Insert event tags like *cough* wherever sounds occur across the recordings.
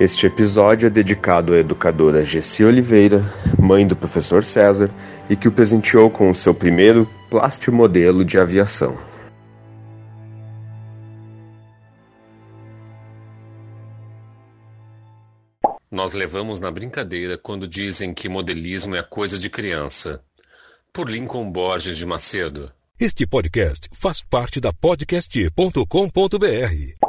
Este episódio é dedicado à educadora Gessi Oliveira, mãe do professor César, e que o presenteou com o seu primeiro plastimodelo de aviação. Nós levamos na brincadeira quando dizem que modelismo é coisa de criança. Por Lincoln Borges de Macedo. Este podcast faz parte da podcast.com.br.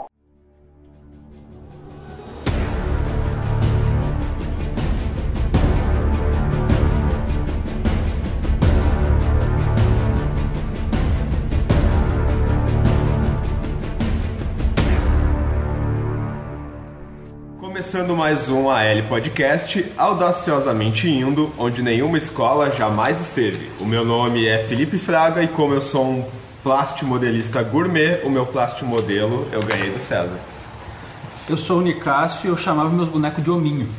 Começando mais um AL Podcast, audaciosamente indo onde nenhuma escola jamais esteve. O meu nome é Felipe Fraga e como eu sou um plastimodelista gourmet, o meu plastimodelo eu ganhei do César. Eu sou o Nicásio e eu chamava meus bonecos de hominho.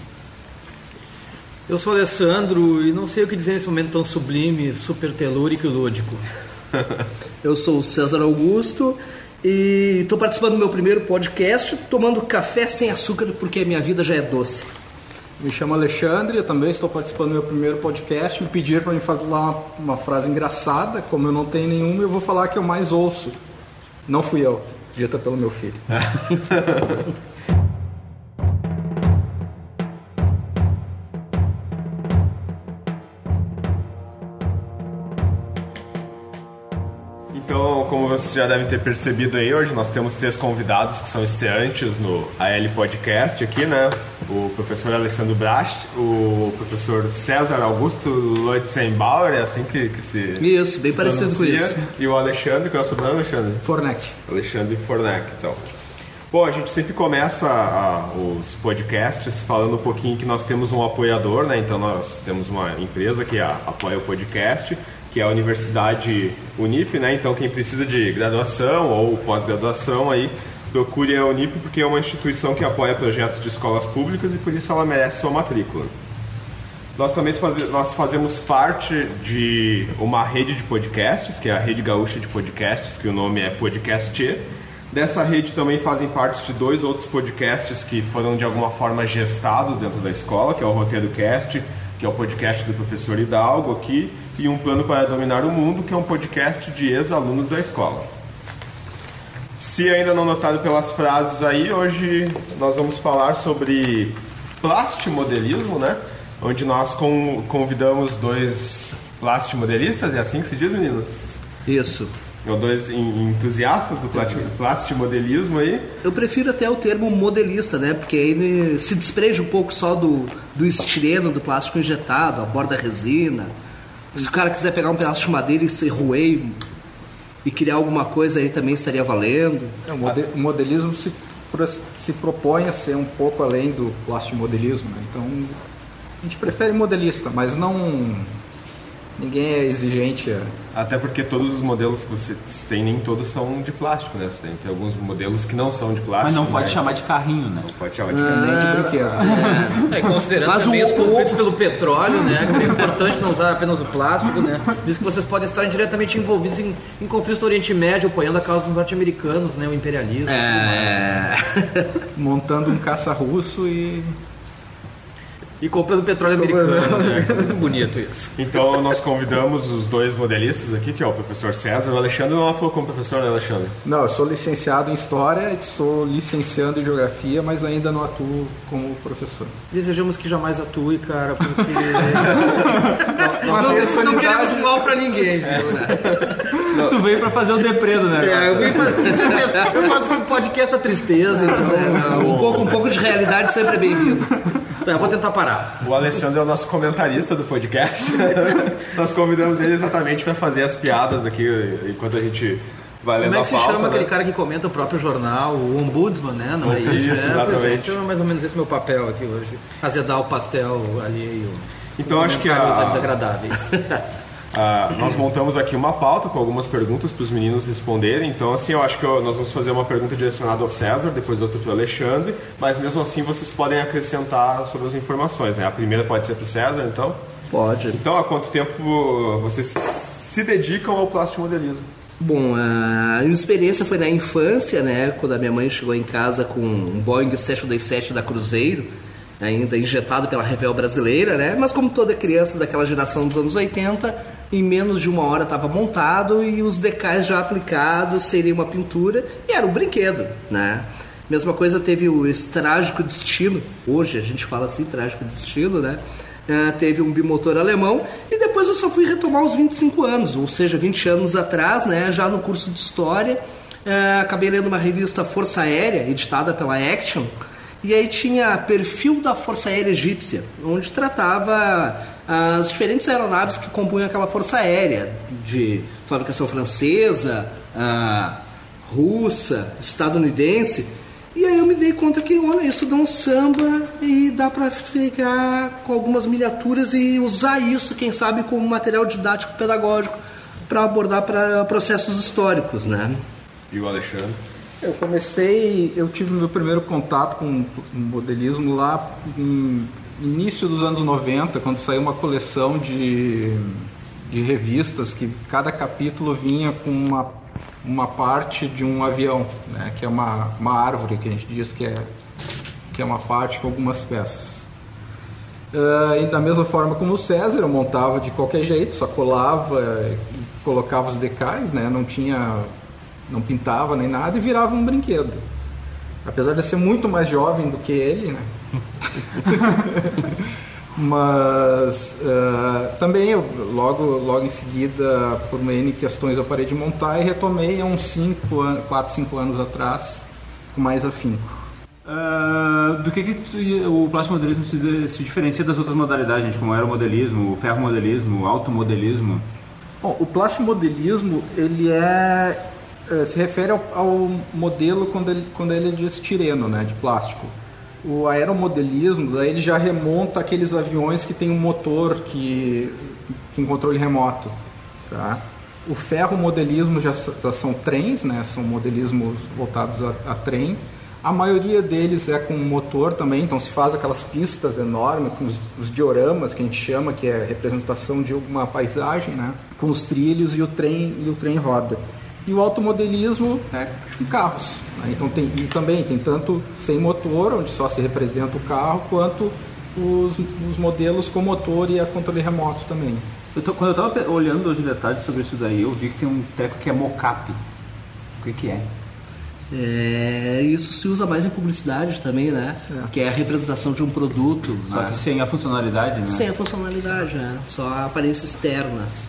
Eu sou o Alessandro e não sei o que dizer nesse momento tão sublime, super telúrico e lúdico. *laughs* Eu sou o César Augusto e estou participando do meu primeiro podcast, tomando café sem açúcar porque a minha vida já é doce. Me chamo Alexandre, eu também estou participando do meu primeiro podcast. Me pediram para me fazer lá uma, uma frase engraçada, como eu não tenho nenhuma, eu vou falar que eu mais ouço. Não fui eu, dita pelo meu filho. *laughs* vocês já devem ter percebido aí, hoje nós temos três convidados que são estreantes no AL Podcast aqui, né? O professor Alessandro Brast, o professor César Augusto Lotzenbauer, é assim que, que se Isso, bem se parecido com isso. E o Alexandre, qual é o sobrenome, Alexandre? Fornec. Alexandre Fornec, então. Bom, a gente sempre começa a- os podcasts falando um pouquinho que nós temos um apoiador, né? Então nós temos uma empresa que a- apoia o podcast, que é a Universidade Unip, né? Então quem precisa de graduação ou pós-graduação aí, procure a Unip porque é uma instituição que apoia projetos de escolas públicas e por isso ela merece sua matrícula. Nós também nós fazemos parte de uma rede de podcasts, que é a Rede Gaúcha de Podcasts, que o nome é Podcast. Dessa rede também fazem parte de dois outros podcasts que foram de alguma forma gestados dentro da escola, que é o Roteiro Cast, que é o podcast do professor Hidalgo aqui, e um Plano para Dominar o Mundo, que é um podcast de ex-alunos da escola. Se ainda não notaram pelas frases aí, hoje nós vamos falar sobre plastimodelismo, né? Onde nós con- convidamos dois plastimodelistas, é assim que se diz, meninos? Isso. Ou dois en- entusiastas do plasti- plastimodelismo aí. Eu prefiro até o termo modelista, né? Porque aí se despreja um pouco só do, do estireno, do plástico injetado, a borda resina. Se o cara quiser pegar um pedaço de madeira e se roer e- criar alguma coisa aí também estaria valendo. É, o mode- o modelismo se, se propõe a ser um pouco além do plastimodelismo, né? Então, a gente prefere modelista, mas não... Ninguém é exigente a... Até porque todos os modelos que vocês têm, nem todos são de plástico, né? Você tem, tem alguns modelos que não são de plástico. Mas não pode né? chamar de carrinho, né? Não pode chamar de Nem de brinquedo. É, considerando Mas também o- os conflitos pelo petróleo, né? Que é importante não usar apenas o plástico, né? Visto que vocês podem estar diretamente envolvidos em, em conflitos do Oriente Médio, apoiando a causa dos norte-americanos, né? O imperialismo e tudo mais. É. Montando um caça russo e... E comprando petróleo americano, né? Muito bonito isso. Então nós convidamos os dois modelistas aqui, que é o professor César. O Alexandre não atua como professor, né, Alexandre? Não, eu sou licenciado em História, sou licenciando em Geografia, mas ainda não atuo como professor. Desejamos que jamais atue, cara, porque. *laughs* Não, não unidade- queremos mal pra ninguém, viu, né? Tu veio pra fazer o depredo, né? É, eu, vim pra- eu faço um podcast da tristeza, entendeu? Um pouco, um pouco de realidade sempre é bem-vindo. Eu vou tentar parar. O Alessandro é o nosso comentarista do podcast. *laughs* Nós convidamos ele exatamente para fazer as piadas aqui enquanto a gente vai lendo Como é que se pauta, chama né? aquele cara que comenta o próprio jornal, o ombudsman, né? Não é isso? Isso, é, pois é, exatamente. então é mais ou menos esse meu papel aqui hoje. Azedar o pastel alheio. Então, acho que a- desagradáveis. *laughs* Ah, nós montamos aqui uma pauta com algumas perguntas para os meninos responderem. Então, assim, eu acho que eu- nós vamos fazer uma pergunta direcionada ao César, depois outra para o Alexandre. Mas mesmo assim, vocês podem acrescentar sobre as informações. Né? A primeira pode ser para o César, então. Pode. Então, há quanto tempo vocês se dedicam ao plastimodelismo? Bom, a minha experiência foi na infância, né? Quando a minha mãe chegou em casa com um Boeing 727 da Cruzeiro, ainda injetado pela Revel brasileira, né? Mas como toda criança daquela geração dos anos 80, em menos de uma hora estava montado e os decais já aplicados, seria uma pintura e era um brinquedo, né? Mesma coisa teve o esse trágico destino, hoje a gente fala assim, trágico destino, né? Uh, teve um bimotor alemão e depois eu só fui retomar os 25 anos, ou seja, 20 anos atrás, né, já no curso de História, uh, acabei lendo uma revista Força Aérea, editada pela Action, e aí tinha perfil da Força Aérea Egípcia, onde tratava as diferentes aeronaves que compunham aquela Força Aérea, de fabricação francesa, russa, estadunidense, e aí eu me dei conta que, olha, isso dá um samba e dá para ficar com algumas miniaturas e usar isso, quem sabe, como material didático pedagógico para abordar para processos históricos, né? E o Alexandre? Eu comecei, eu tive meu primeiro contato com modelismo lá em início dos anos 90, quando saiu uma coleção de, de revistas que cada capítulo vinha com uma uma parte de um avião, né, que é uma, uma árvore que a gente diz que é, que é uma parte com algumas peças. Uh, e da mesma forma como o César, eu montava de qualquer jeito, só colava colocava os decais, né, não tinha, não pintava nem nada e virava um brinquedo. Apesar de ser muito mais jovem do que ele, né? *laughs* mas uh, também eu, logo, logo em seguida, por N questões, eu parei de montar e retomei há uns 5, 4, 5 anos atrás, com mais afinco. Uh, do que, que tu, o plástico modelismo se, se, diferencia das outras modalidades, gente, como o aeromodelismo, o ferromodelismo, o automodelismo? Bom, o plástico modelismo ele é, é se refere ao, ao, modelo quando ele, quando ele é de estireno, né, de plástico o aeromodelismo, daí ele já remonta aqueles aviões que tem um motor que, com controle remoto. Tá? O ferromodelismo já, já são trens, né? são modelismos voltados a, a, trem. A maioria deles é com motor também, então se faz aquelas pistas enormes, com os, os dioramas que a gente chama, que é representação de alguma paisagem, né? com os trilhos e o trem e o trem roda e o automodelismo é em carros. Né? Então tem, e também tem tanto sem motor, onde só se representa o carro, quanto os, os modelos com motor e a controle remoto também. Eu tô, quando eu estava olhando hoje detalhes sobre isso daí, eu vi que tem um treco que é mocap. O que, que é? É, isso se usa mais em publicidade também, né? É. Que é a representação de um produto. Só né? que sem a funcionalidade, né? Sem a funcionalidade, é. Só aparências externas.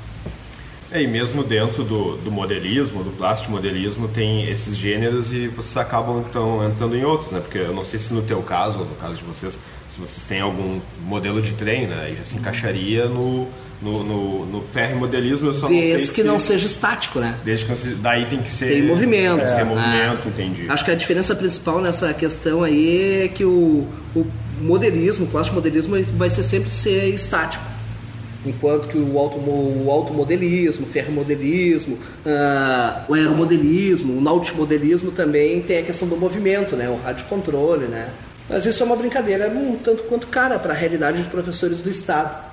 É, e mesmo dentro do, do modelismo, do plástico modelismo, tem esses gêneros e vocês acabam então entrando em outros, né? Porque eu não sei se no teu caso, ou no caso de vocês, se vocês têm algum modelo de trem, né? E já se encaixaria no, no, no, no ferro modelismo, eu só Desde não sei que se... não seja estático, né? Desde que não daí tem que ser... Tem movimento. Tem é, movimento, entendi. Acho que a diferença principal nessa questão aí é que o, o modelismo, o plástico modelismo vai ser sempre ser estático enquanto que o, o automodelismo, o ferromodelismo, uh, o aeromodelismo, o nautimodelismo também tem a questão do movimento, né, o rádio controle, né. Mas isso é uma brincadeira um tanto quanto cara para a realidade de professores do Estado.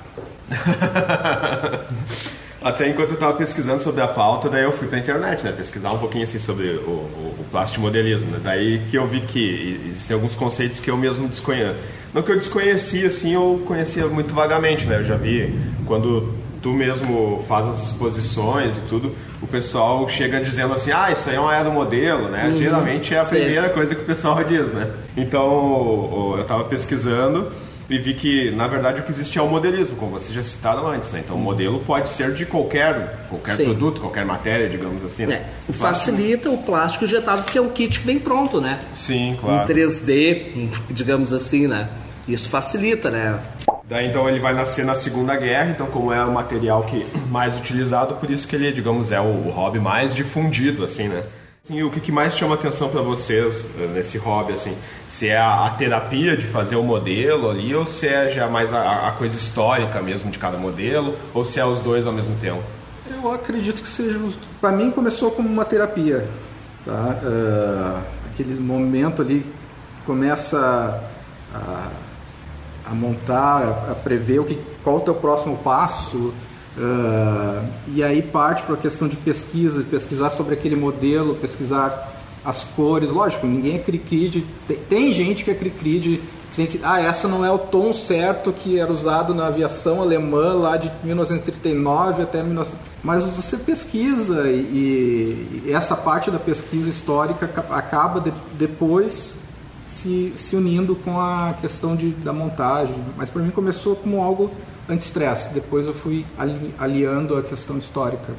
*laughs* Até enquanto eu estava pesquisando sobre a pauta, daí eu fui para a internet, né, pesquisar um pouquinho assim sobre o, o, o plástico modelismo. Né, daí que eu vi que existem alguns conceitos que eu mesmo desconheço não que eu desconhecia, assim, eu conhecia muito vagamente, né? Eu já vi quando tu mesmo faz as exposições e tudo, o pessoal chega dizendo assim, ah, isso aí é um aeromodelo, né? Uhum, Geralmente é a certo. primeira coisa que o pessoal *laughs* diz, né? Então, eu estava pesquisando e vi que, na verdade, o que existe é o modelismo, como vocês já citaram antes, né? Então, o modelo pode ser de qualquer, qualquer produto, qualquer matéria, digamos assim. Né? É. Facilita o plástico injetado, porque é um kit que vem pronto, né? Sim, claro. Em 3D, *laughs* digamos assim, né? Isso facilita, né? Daí então ele vai nascer na Segunda Guerra, então como é o material que *clears throat* mais utilizado, por isso que ele, digamos, é o hobby mais difundido, assim, né? E o que mais chama atenção para vocês eh, nesse hobby, assim? Se é a, a, terapia de fazer o modelo ali, ou se é já mais a, a coisa histórica mesmo de cada modelo, ou se é os dois ao mesmo tempo? Eu acredito que seja. Para mim começou como uma terapia, tá? Uh, aquele momento ali começa a, a montar, a prever o que, qual o teu próximo passo, Uh, e aí parte para a questão de pesquisa, de pesquisar sobre aquele modelo, pesquisar as cores. Lógico, ninguém é cri-cri de... Tem, tem gente que é cri-cri de tem que, ah, essa não é o tom certo que era usado na aviação alemã lá de 1939 até 19... Mas você pesquisa e, e essa parte da pesquisa histórica acaba de, depois se, se unindo com a questão de, da montagem. Mas para mim começou como algo anti-estresse. Depois eu fui ali, aliando a questão histórica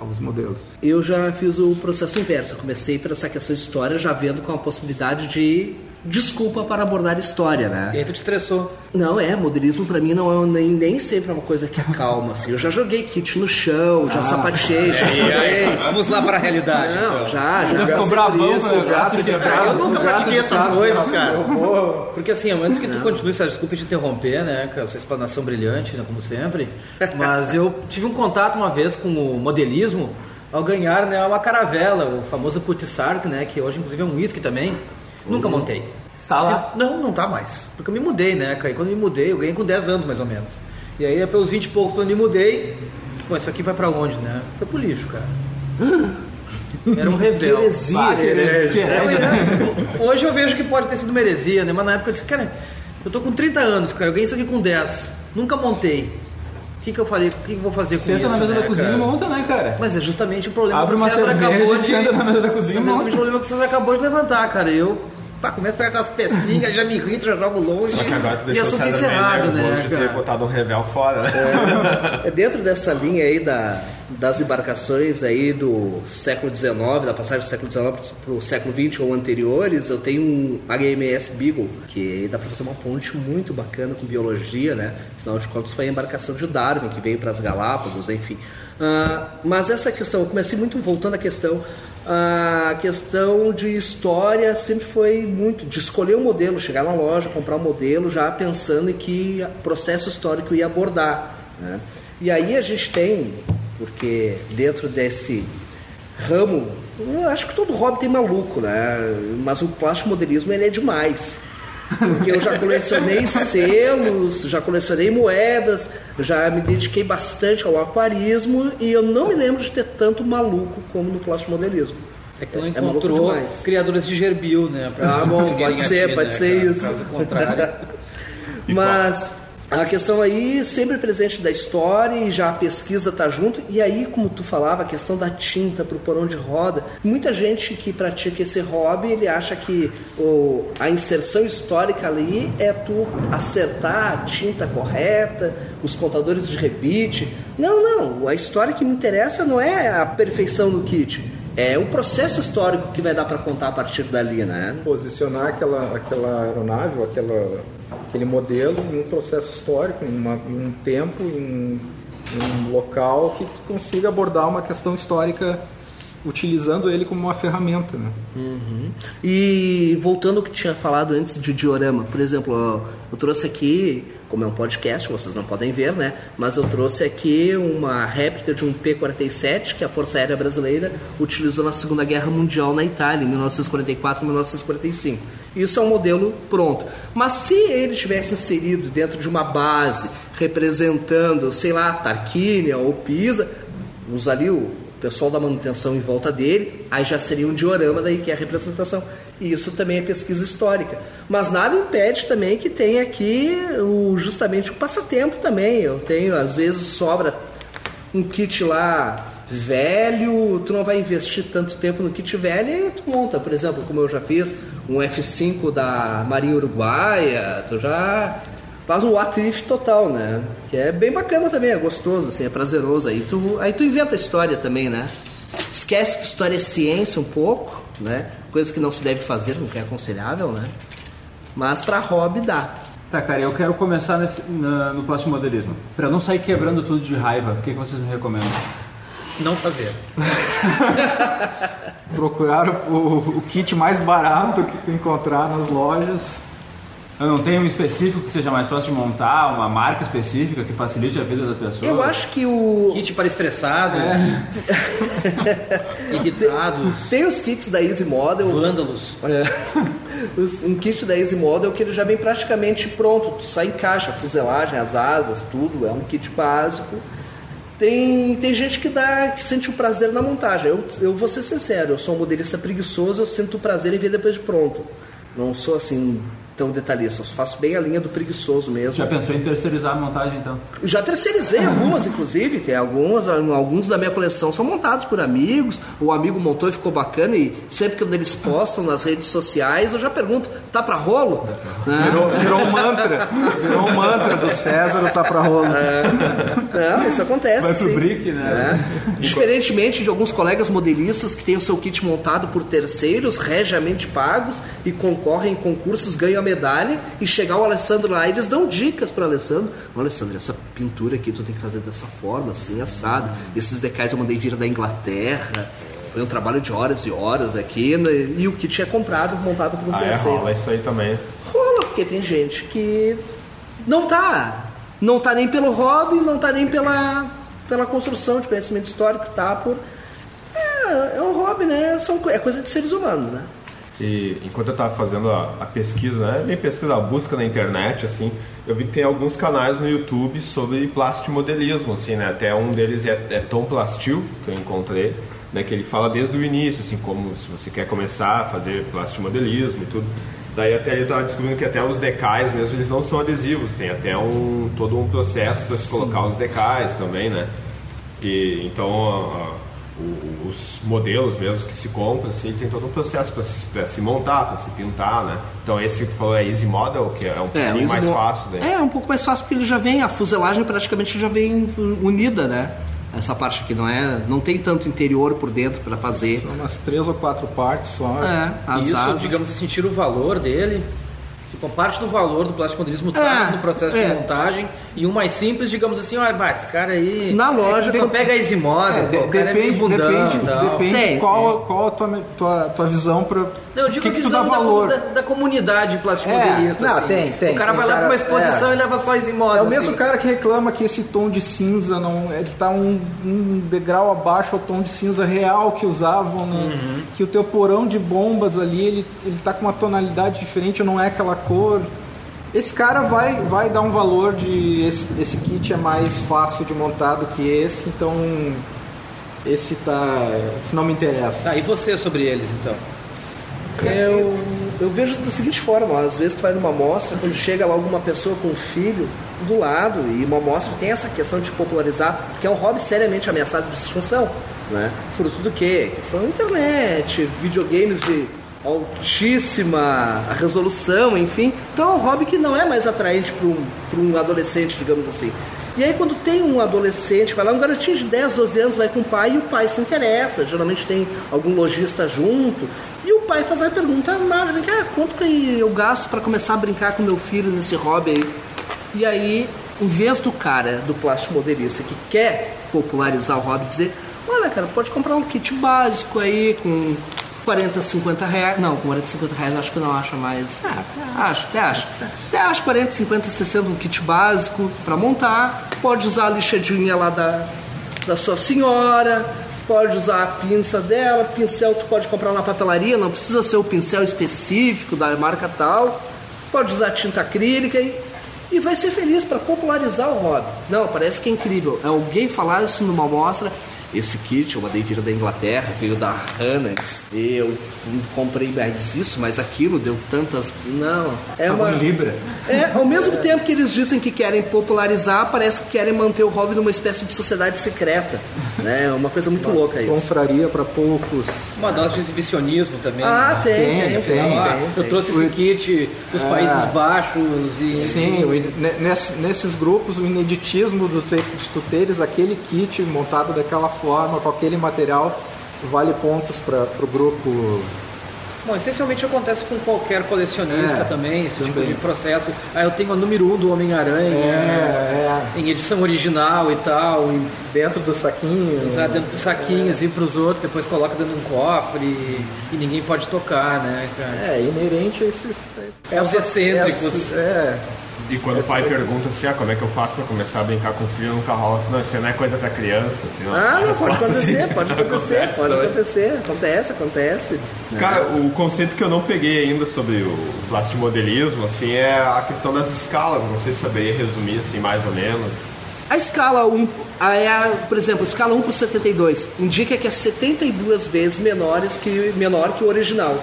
aos modelos. Eu já fiz o processo inverso. Comecei por essa questão de história já vendo com a possibilidade de desculpa para abordar história, né? E aí tu te estressou. Não, é, modelismo para mim não é nem, nem sempre é uma coisa que acalma, assim. Eu já joguei kit no chão, já ah, sapateei, já joguei. Vamos lá para a realidade, não, então. Já, já. Ficou brabão isso, com gato de Eu nunca pratiquei essas coisas, cara. Porque assim, antes que tu não. continue, sabe, desculpa te interromper, né, com a sua explanação brilhante, né, como sempre, mas eu tive um contato uma vez com o modelismo ao ganhar né, uma caravela, o famoso Putisark, né, que hoje inclusive é um whisky também, Nunca uhum. montei. Tá lá? Se, não, não tá mais. Porque eu me mudei, né, cara? E quando eu me mudei, eu ganhei com 10 anos mais ou menos. E aí, pelos 20 e poucos, quando eu me mudei, pô, isso aqui vai pra onde, né? Foi pro lixo, cara. *laughs* Era um revel. Que heresia, bah, que heresia. Hoje eu vejo que pode ter sido uma heresia, né? Mas na época eu disse, cara, eu tô com 30 anos, cara, eu ganhei isso aqui com 10. Nunca montei. O que, que eu farei? O que, que eu vou fazer com Senta isso? Senta na mesa né, da cozinha cara? e monta, né, cara? Mas é justamente o problema Abre que o César acabou de. senta na mesa da cozinha e É monta. justamente o problema que o César acabou de levantar, cara. Eu pá, começo a pegar aquelas pecinhas, já me irrito, já jogo longe. Só que agora tu e deixou o assunto encerrado, né, de ter botado um revel fora, né? É, dentro dessa linha aí da, das embarcações aí do século XIX, da passagem do século XIX para o século XX ou anteriores, eu tenho um HMS Beagle, que dá para fazer uma ponte muito bacana com biologia, né? Afinal de contas foi a embarcação de Darwin que veio para as Galápagos, enfim. Ah, mas essa questão, eu comecei muito voltando à questão, a questão de história sempre foi muito de escolher um modelo, chegar na loja, comprar um modelo, já pensando em que processo histórico ia abordar. Né? E aí a gente tem, porque dentro desse ramo, acho que todo hobby tem maluco, né? Mas o plástico modelismo ele é demais. Porque eu já colecionei selos, já colecionei moedas, já me dediquei bastante ao aquarismo e eu não me lembro de ter tanto maluco como no plástico modelismo. É que não É maluco encontrou demais. criadores de gerbil, né? Ah, bom, *laughs* pode ser, ti, pode né, ser cara? isso. Caso contrário. *laughs* Mas a questão aí sempre presente da história e já a pesquisa tá junto. E aí, como tu falava, a questão da tinta pro porão de roda. Muita gente que pratica esse hobby, ele acha que o, a inserção histórica ali é tu acertar a tinta correta, os contadores de rebite. Não, não. A história que me interessa não é a perfeição do kit. É o processo histórico que vai dar para contar a partir dali, né? Posicionar aquela, aquela aeronave, aquela, aquele modelo em um processo histórico, em, uma- em um tempo, em, em um local que consiga abordar uma questão histórica utilizando ele como uma ferramenta. Né? E voltando ao que tinha falado antes de diorama, por exemplo, eu trouxe aqui, como é um podcast, vocês não podem ver, né? Mas eu trouxe aqui uma réplica de um P-47 que a Força Aérea Brasileira utilizou na Segunda Guerra Mundial na Itália, em 1944 e 1945. Isso é um modelo pronto. Mas se ele tivesse inserido dentro de uma base representando, sei lá, Tarquínia ou Pisa, usaria o pessoal da manutenção em volta dele, aí já seria um diorama daí que é a representação. E isso também é pesquisa histórica. Mas nada impede também que tenha aqui o, justamente o passatempo também. Eu tenho, às vezes, sobra um kit lá velho, tu não vai investir tanto tempo no kit velho e tu monta, por exemplo, como eu já fiz, um F5 da Marinha Uruguaia, tu já faz um what if total, né? Que é bem bacana também, é gostoso, assim, é prazeroso. Aí tu, aí tu inventa a história também, né? Esquece que história é ciência um pouco, né? Coisa que não se deve fazer, não é aconselhável, né? Mas pra hobby dá. Tá, cara, eu quero começar nesse- na- no plástico modelismo. Pra não sair quebrando tudo de raiva, o que, que vocês me recomendam? Não fazer. *laughs* Procurar o, o- o kit mais barato que tu encontrar nas lojas. Eu não tenho um específico que seja mais fácil de montar, uma marca específica que facilite a vida das pessoas. Eu acho que o. Kit para estressado, *laughs* irritados, Tem os kits da Easy Model. vândalos. É. Os- um kit da Easy Model que ele já vem praticamente pronto, tu só encaixa a fuselagem, as asas, tudo, é um kit básico. Tem, tem gente que dá que sente o prazer na montagem. Eu, eu vou ser sincero, eu sou um modelista preguiçoso, eu sinto o prazer em ver depois de pronto. Não sou assim tão detalhista, eu faço bem a linha do preguiçoso mesmo. Já pensou em terceirizar a montagem então? Já terceirizei algumas, inclusive, tem algumas, alguns da minha coleção são montados por amigos, o amigo montou e ficou bacana, e sempre que eles postam nas redes sociais, eu já pergunto, tá pra rolo? Virou, virou um mantra. Virou um mantra do César, tá pra rolo. É, não, isso acontece. Vai pro sim. brick, né? É. Diferentemente de alguns colegas modelistas que têm o seu kit montado por terceiros, regiamente pagos, e concorrem em concursos, ganham a medalha, e chegar o Alessandro lá, eles dão dicas para Alessandro. Olha, Alessandro, essa pintura aqui tu tem que fazer dessa forma, assim, assado. Esses decais eu mandei vir da Inglaterra. Foi um trabalho de horas e horas aqui, né? e o kit é comprado, montado por um Ah, é, terceiro. rola isso aí também. Rola, porque tem gente que não tá. Não tá nem pelo hobby, não tá nem pela, pela construção de conhecimento histórico, tá por. É, é um hobby, né? São, é coisa de seres humanos, né? E enquanto eu estava fazendo a, a pesquisa, né, bem pesquisa, a busca na internet, assim, eu vi que tem alguns canais no YouTube sobre plastimodelismo, assim, né, até um deles é, é Tom Plastil, que eu encontrei, né, que ele fala desde o início, assim, como se você quer começar a fazer plastimodelismo e tudo. Daí até ele estava descobrindo que até os decais mesmo, eles não são adesivos, tem até um, todo um processo para se colocar os decais também, né. E, então, a- o- os modelos mesmo que se compram, assim, tem todo um processo para se, pra se montar, para se pintar, né? Então esse que tu falou é Easy Model, que é um É, pouquinho o mais fácil, né? É, um pouco mais fácil porque ele já vem, a fuselagem praticamente já vem unida, né? Essa parte aqui não é. Não tem tanto interior por dentro para fazer. São umas três ou quatro partes só. É, as Isso, asas. digamos assim, tira o valor dele. Tipo, parte do valor do plástico modelismo É, tá no processo é. de montagem. E um mais simples, digamos assim, olha, mas esse cara aí. Na loja, Só pega É, de- pô, o cara é meio depende, bundão depende, depende Tem, qual, qual a tua, tua, tua visão para Não, eu digo que, que tu dá visão da, valor. da, da comunidade plástico É, não, assim. tem, tem, O cara tem vai lá pra uma exposição é. e leva só Easy Model. É o mesmo assim. cara que reclama que esse tom de cinza não, ele tá um, um degrau abaixo ao tom de cinza real que usavam, no- Uhum. que o teu porão de bombas ali ele, ele tá com uma tonalidade diferente, não é aquela cor. Esse cara vai, vai dar um valor de esse, esse kit é mais fácil de montar do que esse, então esse tá, esse não me interessa. Tá, e você sobre eles então? Eu, eu vejo da seguinte forma, às vezes tu vai numa mostra, quando chega lá alguma pessoa com um filho do lado, e uma mostra tem essa questão de popularizar, porque é um hobby seriamente ameaçado de extinção, né? Fruto do quê? Questão da internet, videogames de altíssima resolução, enfim. Então é um hobby que não é mais atraente para um, um adolescente, digamos assim. E aí quando tem um adolescente, vai lá, um garotinho de 10, 12 anos vai com o pai e o pai se interessa. Geralmente tem algum lojista junto. E o pai faz a pergunta, mas vem cá, quanto que eu gasto para começar a brincar com meu filho nesse hobby aí? E aí, em vez do cara, do plástico modelista que quer popularizar o hobby, dizer, olha cara, pode comprar um kit básico aí com 40, 50 reais. Não, com 40, 50 reais acho que não acha mais. acho, até acho. Até acho 40, 50, 60 um kit básico para montar. Pode usar a lixadinha lá da, da sua senhora. Pode usar a pinça dela, pincel tu pode comprar na papelaria, não precisa ser o pincel específico da marca tal. Pode usar tinta acrílica e, e vai ser feliz para popularizar o hobby. Não, parece que é incrível. Alguém falar isso numa mostra, esse kit eu mandei vir da Inglaterra, veio da Hannix, eu comprei mais isso, mais aquilo, deu tantas. Não, é uma. Libra. É, ao mesmo tempo que eles dizem que querem popularizar, parece que querem manter o hobby numa espécie de sociedade secreta. Né? É uma coisa muito louca isso. Confraria para poucos. Uma dose de exibicionismo também. Ah, né? tem, Tem, tem, tem. tem. Ah, tem, eu tem. trouxe esse kit dos Ah. Países Baixos e. Sim, o nesses grupos o ineditismo do te- de tu teres aquele kit montado daquela forma, com aquele material, vale pontos para o grupo. Bom, essencialmente acontece com qualquer colecionista É, também, esse tipo também. de processo. Ah, eu tenho a número 1 um do Homem-Aranha É, em edição original e tal, e dentro do saquinho. usar dentro dos saquinhos, ir pros outros, depois coloca dentro de um cofre e, e ninguém pode tocar, né, cara? É, inerente a esses. Aos excêntricos. é. E quando o pai pergunta assim, ah, como é que eu faço pra começar a brincar com o filho, nunca rola assim, não, isso não é coisa pra criança, assim, Ah, A não, pode resposta, acontecer, assim, pode *laughs* não acontecer, acontece, pode né? acontecer, acontece, acontece. Cara, o conceito que eu não peguei ainda sobre o plastimodelismo, assim, é a questão das escalas. Não sei se saberia resumir, assim, mais ou menos. A escala 1, a, é a, por exemplo, a escala 1 por 72 indica que é 72 vezes menores que, menor que o original.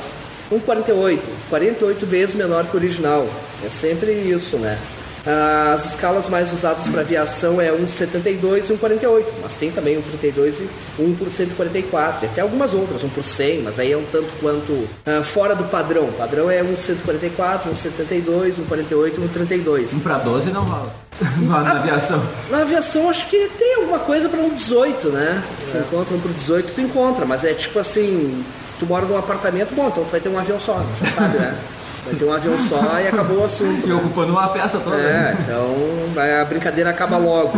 1,48, 48 vezes menor que o original. É sempre isso, né? As escalas mais usadas para aviação é 1,72 e 1,48, mas tem também 1,32 e 1 por 144, e até algumas outras, 1 por 100, mas aí é um tanto quanto uh, fora do padrão. O padrão é 1,144, 1,72, 1,48 e 1,32. 1 para 12 não rola. *laughs* Na, na aviação. Na aviação acho que tem alguma coisa para um 18, né? Tu encontra um por 18, tu encontra, mas é tipo assim, tu mora num apartamento, bom, então tu vai ter um avião só, já sabe, né? *laughs* Vai ter um avião só e acabou o assunto. E né? ocupando uma peça toda. É, então a brincadeira acaba logo.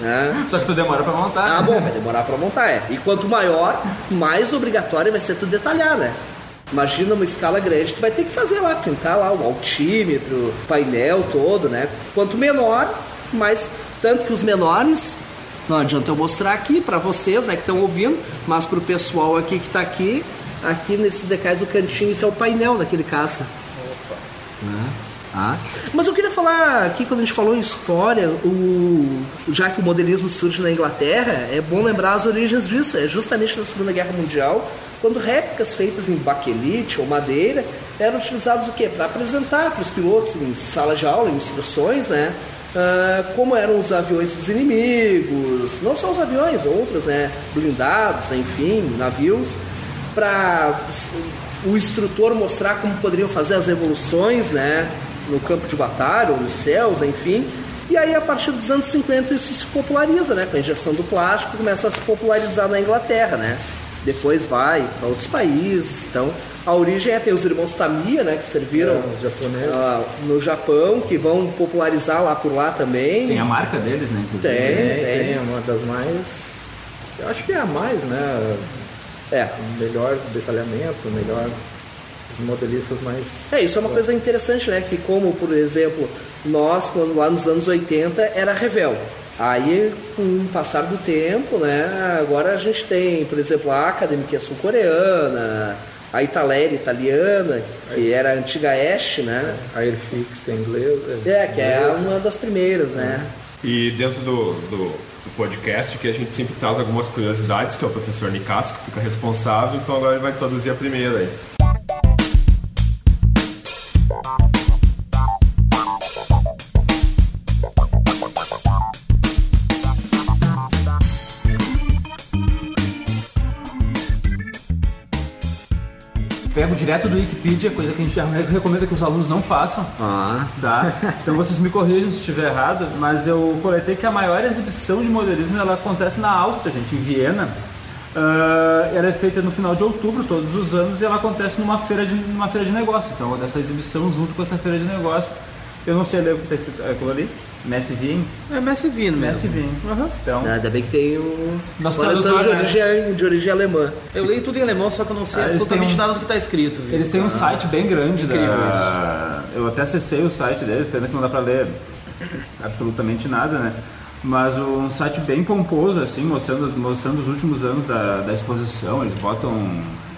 Né? *laughs* Só que tu demora pra montar. Ah, né? bom, vai demorar pra montar, é. E quanto maior, mais obrigatório vai ser tu detalhar, né? Imagina uma escala grande, tu vai ter que fazer lá, pintar lá o altímetro, painel todo, né? Quanto menor, mais. Tanto que os menores, não adianta eu mostrar aqui para vocês, né, que estão ouvindo, mas pro pessoal aqui que tá aqui, aqui nesse decais do cantinho, isso é o painel daquele caça. Ah. Mas eu queria falar aqui, quando a gente falou em história, o, já que o modelismo surge na Inglaterra, é bom lembrar as origens disso. É justamente na Segunda Guerra Mundial, quando réplicas feitas em baquelite ou madeira eram utilizadas o quê? Para apresentar para os pilotos em sala de aula, em instruções, né? Ah, como eram os aviões dos inimigos, não só os aviões, outros, né? Blindados, enfim, navios, para o instrutor mostrar como poderiam fazer as evoluções, né, no campo de batalha ou nos céus, enfim. E aí, a partir dos anos 50, isso se populariza, né? Com a injeção do plástico, começa a se popularizar na Inglaterra, né? Depois vai para outros países. Então, a origem é tem os irmãos Tamiya, né? Que serviram É, os japoneses. ah, no Japão, que vão popularizar lá por lá também. Tem a marca deles, né? Tem, tem. tem, é uma das mais. Eu acho que é a mais, né? É. Melhor detalhamento, melhor. Os modelistas mais. É, isso é uma coisa interessante, né? Que como, por exemplo, nós, quando lá nos anos 80, era Revel. Aí, com o passar do tempo, né? Agora a gente tem, por exemplo, a Academy, que é sul-coreana, a Italeri italiana, que era a antiga Ash, né? A Airfix, que é inglês. É, que é inglesa. uma das primeiras, né? E dentro do, do, do podcast, que a gente sempre traz algumas curiosidades, que é o professor Nicasso, que fica responsável, então agora ele vai traduzir a primeira aí. Pego direto do Wikipedia, coisa que a gente recomenda que os alunos não façam. Ah. Tá? Então vocês me corrijam se estiver errado, mas eu coletei que a maior exibição de modelismo ela acontece na Áustria, gente, em Viena. Ah, ela é feita no final de outubro todos os anos e ela acontece numa feira de, numa feira de negócios. Então, dessa exibição junto com essa feira de negócios. Eu não sei ler o que está escrito é aquilo ali. Messi Vin. É Messi Vino Messi. Vin. Então, Ainda bem que tem um. Nosso versão de tradutor, né? origem, de origem alemã. Eu leio tudo em alemão, só que eu não sei Ah, absolutamente um- nada do que está escrito. viu? Eles têm um site bem grande Incrível da... Eu até acessei o site deles, pena que não dá pra ler absolutamente nada, né? Mas um site bem pomposo, assim, mostrando, mostrando os últimos anos da, da exposição. Eles botam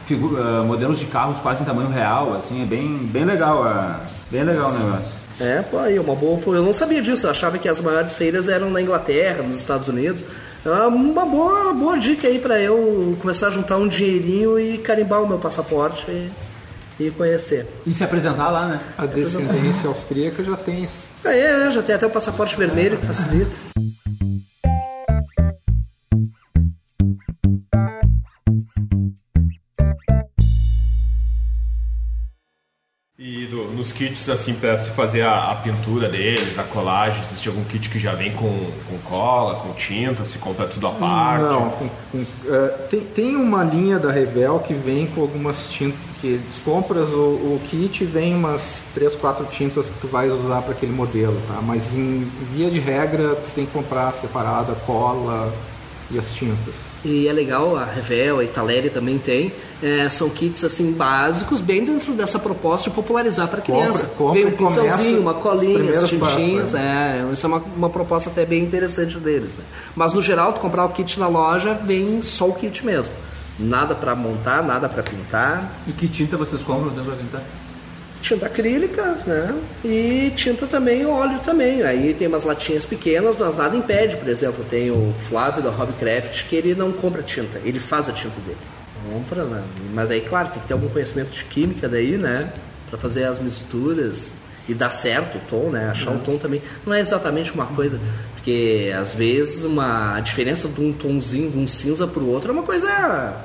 figu- ah, modelos de carros quase em tamanho real, assim, é bem, bem legal, ah, bem legal o negócio. É, pô, aí, uma boa. Eu não sabia disso, eu achava que as maiores feiras eram na Inglaterra, nos Estados Unidos. É uma boa, boa dica aí pra eu começar a juntar um dinheirinho e carimbar o meu passaporte e, e conhecer. E se apresentar lá, né? A descendência *laughs* austríaca já tem. Aí, né, já tem até o passaporte vermelho que facilita. Kits, assim, para se fazer a, a pintura deles, a colagem, existe algum kit que já vem com, com cola, com tinta, se compra tudo à parte? Não, com- com- é, tem, tem uma linha da Revel que vem com algumas tintas que compras o, o kit vem umas três, quatro tintas que tu vais usar para aquele modelo, tá? Mas em via de regra tu tem que comprar separada cola e as tintas. E é legal, a Revel, a Italeri também tem. é, são kits assim básicos, bem dentro dessa proposta de popularizar para criança. Compra Vem um pincelzinho, uma colinha, as tintinhas. passos, é, isso é uma, uma proposta até bem interessante deles. Né? Mas no geral, tu comprar o kit na loja, vem só o kit mesmo. Nada para montar, nada para pintar. E que tinta vocês compram dentro pra pintar? Tinta acrílica, né? E tinta também, óleo também. Aí tem umas latinhas pequenas, mas nada impede. Por exemplo, tem o Flávio da Hobbycraft que ele não compra tinta, ele faz a tinta dele. Compra, né? Mas aí, claro, tem que ter algum conhecimento de química daí, né? Para fazer as misturas e dar certo o tom, né? Achar um tom também não é exatamente uma coisa, porque às vezes uma a diferença de um tomzinho de um cinza para o outro é uma coisa.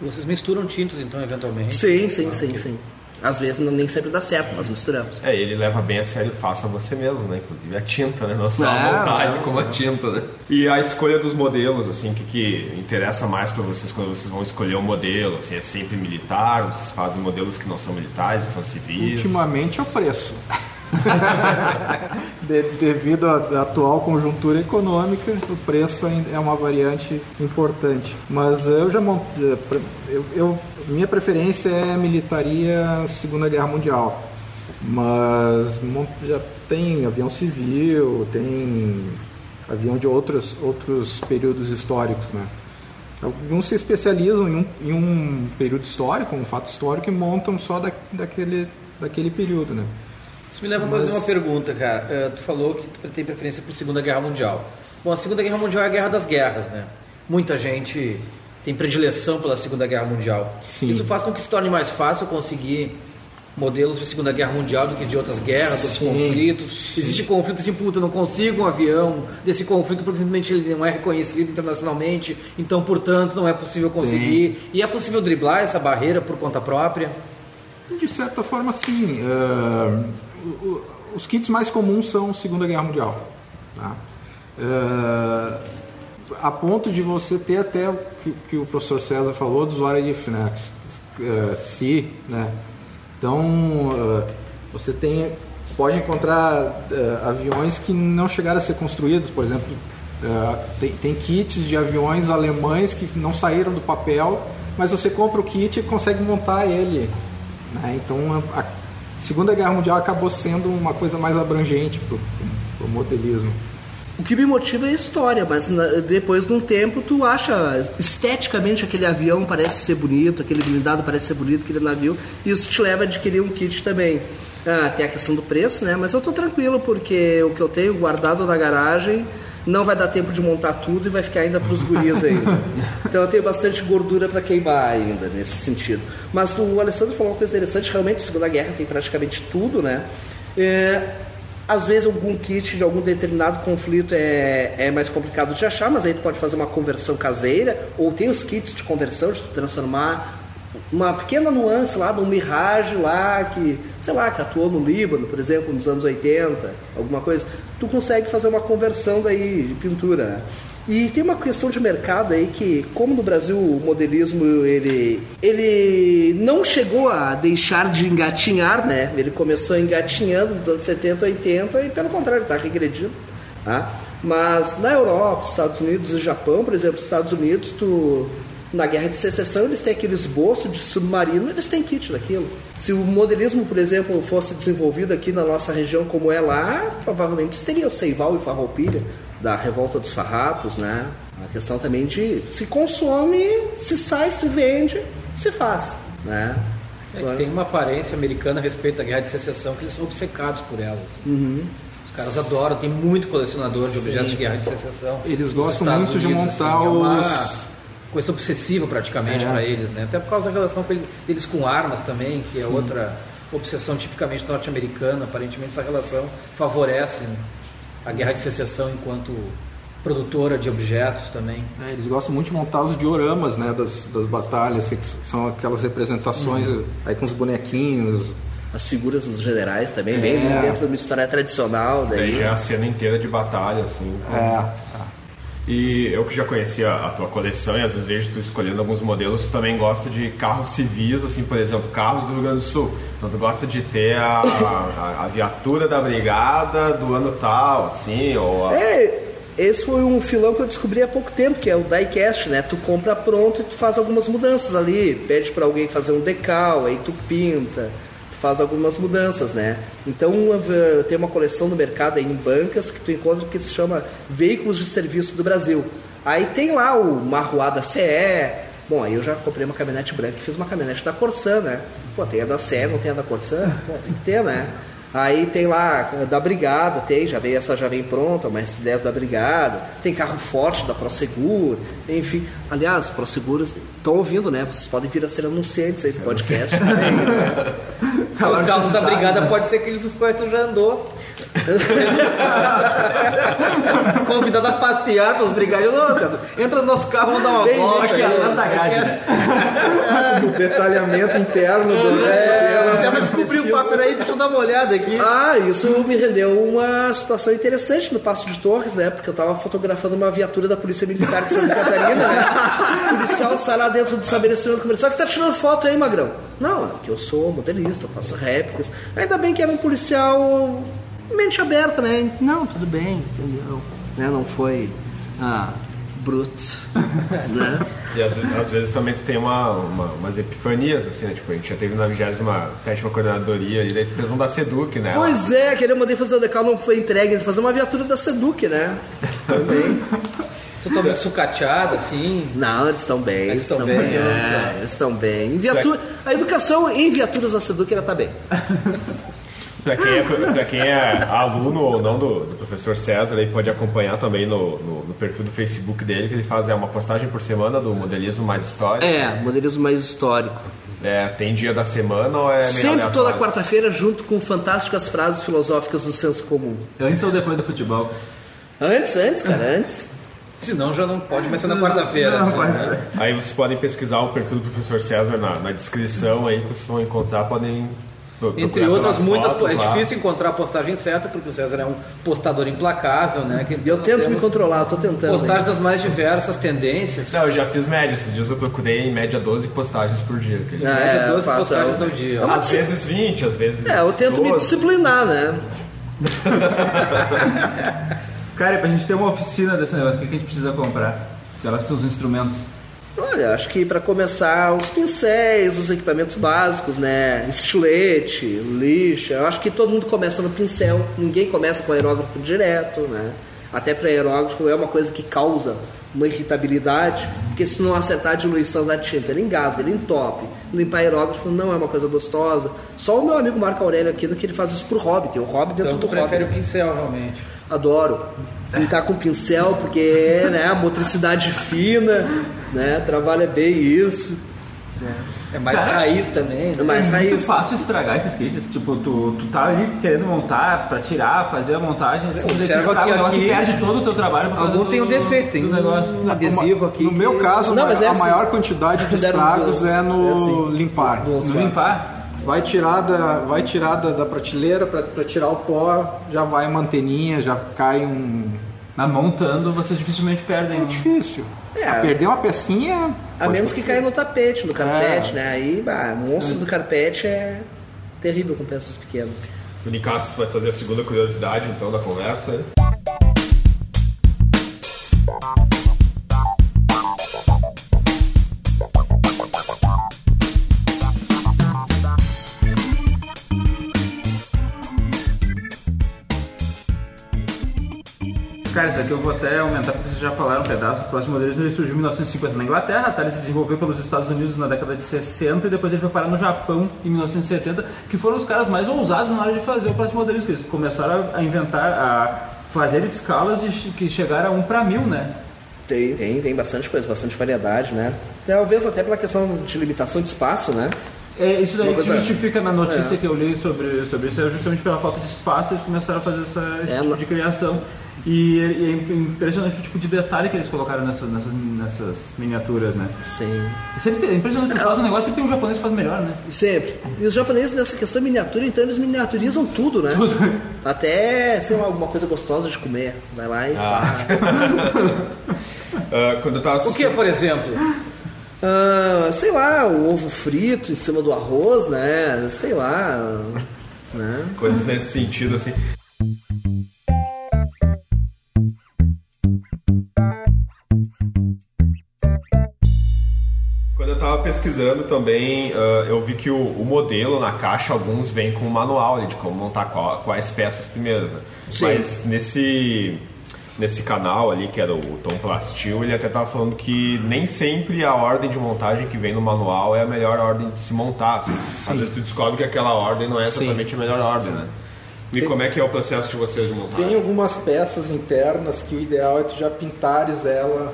Vocês misturam tintas então eventualmente? Sim, sim, sim, sim. Às vezes não, nem sempre dá certo, mas misturamos. É, ele leva bem a sério, faça você mesmo, né? Inclusive a tinta, né? Não só a Ah, montagem como a tinta, né? E a escolha dos modelos, assim, o que, que interessa mais para vocês quando vocês vão escolher um modelo? Assim, é sempre militar? Vocês fazem modelos que não são militares, são civis? Ultimamente é o preço. *laughs* De- devido à atual conjuntura econômica, o preço ainda é uma variante importante. Mas eu já mont... eu, eu- minha preferência é militaria Segunda Guerra Mundial. Mas já tem avião civil, tem avião de outros outros períodos históricos, né? Alguns se especializam em um, em um período histórico, um fato histórico, e montam só da, daquele, daquele período, né? Isso me leva a fazer uma pergunta, cara. Eh, tu falou que tu tem preferência por Segunda Guerra Mundial. Bom, a Segunda Guerra Mundial é a guerra das guerras, né? Muita gente tem predileção pela Segunda Guerra Mundial. Sim. Isso faz com que se torne mais fácil conseguir modelos de Segunda Guerra Mundial do que de outras guerras, outros Sim. conflitos. Existe conflito assim, puta, não consigo um avião desse conflito porque simplesmente ele não é reconhecido internacionalmente, então, portanto, não é possível conseguir. E é possível driblar essa barreira por conta própria? De certa forma, sim. Eh, os kits mais comuns são Segunda Guerra Mundial. Eh, a ponto de você ter até o que, que o professor César falou dos what if, né? Eh, se, né? Então, eh, você tem, pode encontrar aviões que não chegaram a ser construídos, por exemplo, tem, tem kits de aviões alemães que não saíram do papel, mas você compra o kit e consegue montar ele. né? Então, a Segunda Guerra Mundial acabou sendo uma coisa mais abrangente para o modelismo. O que me motiva é a história, mas na- depois de um tempo tu acha esteticamente aquele avião parece ser bonito, aquele blindado parece ser bonito, aquele navio, e isso te leva a adquirir um kit também. Ah, a questão do preço, né? Mas eu tô tranquilo porque o que eu tenho guardado na garagem não vai dar tempo de montar tudo e vai ficar ainda pros guris ainda. Então eu tenho bastante gordura para queimar ainda nesse sentido. Mas o Alessandro falou uma coisa interessante, realmente Segunda Guerra tem praticamente tudo, né? É, às vezes algum kit de algum determinado conflito é, é mais complicado de achar, mas aí tu pode fazer uma conversão caseira, ou tem os kits de conversão, de transformar uma pequena nuance lá um Mirage lá que, sei lá, que atuou no Líbano, por exemplo, nos anos 80, alguma coisa, tu consegue fazer uma conversão daí de pintura. né? E tem uma questão de mercado aí que, como no Brasil o modelismo ele, ele não chegou a deixar de engatinhar, né? Ele começou engatinhando nos anos 70, 80 e pelo contrário está regredindo. Tá? Mas na Europa, Estados Unidos e Japão, por exemplo, Estados Unidos, tu na guerra de secessão eles têm aquele esboço de submarino, eles têm kit daquilo. Se o modelismo, por exemplo, fosse desenvolvido aqui na nossa região como é lá, provavelmente teria o Seival e Farroupilha da revolta dos farrapos, né? A questão também de se consome, se sai, se vende, se faz, né? É que tem uma aparência americana a respeito da guerra de secessão que eles são obcecados por elas. Uhum. Os caras adoram, tem muito colecionador de objetos de guerra de secessão. Eles gostam Estados muito de Unidos, montar assim, é uma os- coisa obsessiva praticamente É. para eles, né? Até por causa da relação deles com armas também, que é Sim. outra obsessão tipicamente norte-americana. Aparentemente essa relação favorece a guerra de secessão enquanto produtora de objetos também. É, eles gostam muito de montar os dioramas né, das, das batalhas, que são aquelas representações aí com os bonequinhos. As figuras dos generais também, É. bem dentro de uma história tradicional. Daí Daí, já é a cena inteira de batalha, assim. É, E eu que já conhecia a tua coleção e às vezes vejo tu escolhendo alguns modelos, tu também gosta de carros civis, assim, por exemplo, carros do Rio Grande do Sul. Então tu gosta de ter a, a, a viatura da brigada do ano tal, assim, ou a... É, esse foi um filão que eu descobri há pouco tempo, que é o diecast, né? Tu compra pronto e tu faz algumas mudanças ali, pede para alguém fazer um decal, aí tu pinta, faz algumas mudanças, né? Então tem uma coleção no mercado aí em bancas que tu encontra que se chama Veículos de Serviço do Brasil. Aí tem lá o Marruada CE, Bom, aí eu já comprei uma caminhonete branca e fiz uma caminhonete da Corsan, né? Pô, tem a da Sé, não tem a da Corsan? Pô, tem que ter, né? Aí tem lá da Brigada, tem, já vem essa já vem pronta, uma S10 da Brigada, tem carro forte da Prosegur, enfim. Aliás, Proseguros estão ouvindo, né? Vocês podem vir a ser anunciantes aí do podcast também, né? *laughs* Os carros da brigada pode ser aqueles dos quais tu já andou. *laughs* Convidado a passear pelos brigados. Nossa, entra no nosso carro, vamos dar uma Bem, volta. Acho que é aí. a Antagade, né? O detalhamento interno do. É, você vai descobrir o papo aí, deixa eu dar uma olhada aqui. Ah, isso me rendeu uma situação interessante no Passo de Torres, né? Porque eu tava fotografando uma viatura da Polícia Militar de Santa Catarina, né? O *laughs* policial sai lá dentro do estabelecimento comercial que tá tirando foto aí, Magrão. Não, é que eu sou modelista, eu faço réplicas. Ainda bem que era um policial mente aberta, né? Não, tudo bem, entendeu? Né? Não foi ah, bruto, *laughs* né? E às, às vezes também tu tem uma, uma- umas epifanias, assim, né? Tipo, a gente já teve na 27 coordenadoria e daí tu fez um da Seduc, né? Pois é, que eu mandei fazer o decal, não foi entregue, ele fazer uma viatura da Seduc, né? Também. *laughs* Totalmente sucateado, assim. Não, eles estão bem. Eles estão bem, É, né? eles estão bem. Em viatura, a educação em viaturas da Seduc ela tá bem. *laughs* Pra quem, é, pra quem é aluno ou não do, do professor César, aí pode acompanhar também no, no, no perfil do Facebook dele, que ele faz é, uma postagem por semana do modelismo mais histórico. É, modelismo mais histórico. É, tem dia da semana ou é meio Sempre toda quarta-feira, junto com fantásticas frases filosóficas do senso comum. Antes ou depois do futebol? Antes, antes, cara, antes. Senão já não pode mais ser na quarta-feira. Não, né? pode ser. Aí vocês podem pesquisar o perfil do professor César na, na descrição aí que vocês vão encontrar, podem. Entre outras muitas, fotos é lá. difícil encontrar a postagem certa, porque o César é um postador implacável, né? Que Eu tento me controlar, eu tô tentando. Postagens das mais diversas tendências. Não, eu já fiz média. Esses dias eu procurei em média 12 postagens por dia. que- Ah, Média é, 12 eu faço, postagens eu- ao dia. Às vezes 20, às vezes. É, eu tento me 12. disciplinar, né? *laughs* Cara, e pra gente ter uma oficina desse negócio, o que que a gente precisa comprar? Quais são os instrumentos? Olha, acho que para começar, os pincéis, os equipamentos básicos, né? Estilete, lixa. Eu acho que todo mundo começa no pincel. Ninguém começa com aerógrafo direto, né? Até para aerógrafo é uma coisa que causa uma irritabilidade, porque se não acertar a diluição da tinta, ele engasga, ele entope. Limpar aerógrafo não é uma coisa gostosa. Só o meu amigo Marco Aurélio aqui, que ele faz isso pro hobby, tem o hobby dentro Então tu do hobby. prefere o pincel, realmente. Adoro. Pintar com pincel, porque né, a motricidade fina, né? Trabalha bem isso. É mais raiz também, É né? mais é muito raiz. fácil estragar esses kits. Tipo, tu, tu tá ali querendo montar pra tirar, fazer a montagem, assim, Observa estraga que o negócio e aqui- perde todo o teu trabalho por causa Algum tem um defeito, tem do negócio. um adesivo aqui. No meu que- caso, Não, mas é a assim. maior quantidade de estragos é no é assim. limpar. No lado. limpar, Vai tirar da, vai tirar da, da prateleira para tirar o pó, já vai uma anteninha, já cai um. mas montando, vocês dificilmente perdem. É difícil. É. Ah, Perder uma pecinha. A menos que caia no tapete, no carpete, É. né? Aí, bah, o monstro do carpete é terrível com peças pequenas. O Nicasso vai fazer a segunda curiosidade, então, da conversa. né? Cara, isso aqui eu vou até aumentar porque vocês já falaram um pedaço. O próximo modelismo ele surgiu em 1950 na Inglaterra, tá? ele se desenvolveu pelos Estados Unidos na década de 60 e depois ele foi parar no Japão em 1970, que foram os caras mais ousados na hora de fazer o próximo modelismo, que eles começaram a inventar, a fazer escalas de, que chegaram a 1 para 1000, né? Tem, tem, tem bastante coisa, bastante variedade, né? Talvez até pela questão de limitação de espaço, né? É, isso daí que se coisa- justifica na notícia É. que eu li sobre, sobre isso, é justamente pela falta de espaço eles começaram a fazer essa, esse É, tipo de criação. E, e é impressionante o tipo de detalhe que eles colocaram nessa- nessas, nessas miniaturas, né? Sim. Sempre tem, é impressionante que faz um negócio sempre tem um japonês que faz melhor, né? Sempre. E os japoneses nessa questão miniatura, então eles miniaturizam tudo, né? Tudo. Até, sei lá, alguma coisa gostosa de comer. Vai lá e faz. *laughs* Ah, quando eu tava O assistindo. que, por exemplo? Ah, sei lá, o ovo frito em cima do arroz, né? Sei lá. Né? Coisas nesse sentido, assim. Pesquisando também, ah, eu vi que o, o modelo na caixa, alguns vêm com um manual de como montar qual- quais peças primeiro. né? Sim. Mas nesse. nesse canal ali, que era o Tom Plastil, ele até estava falando que nem sempre a ordem de montagem que vem no manual é a melhor ordem de se montar. Assim. Às vezes tu descobre que aquela ordem não é exatamente a melhor ordem, né? E como é que é o processo de vocês de montar? Tem algumas peças internas que o ideal é tu já pintares ela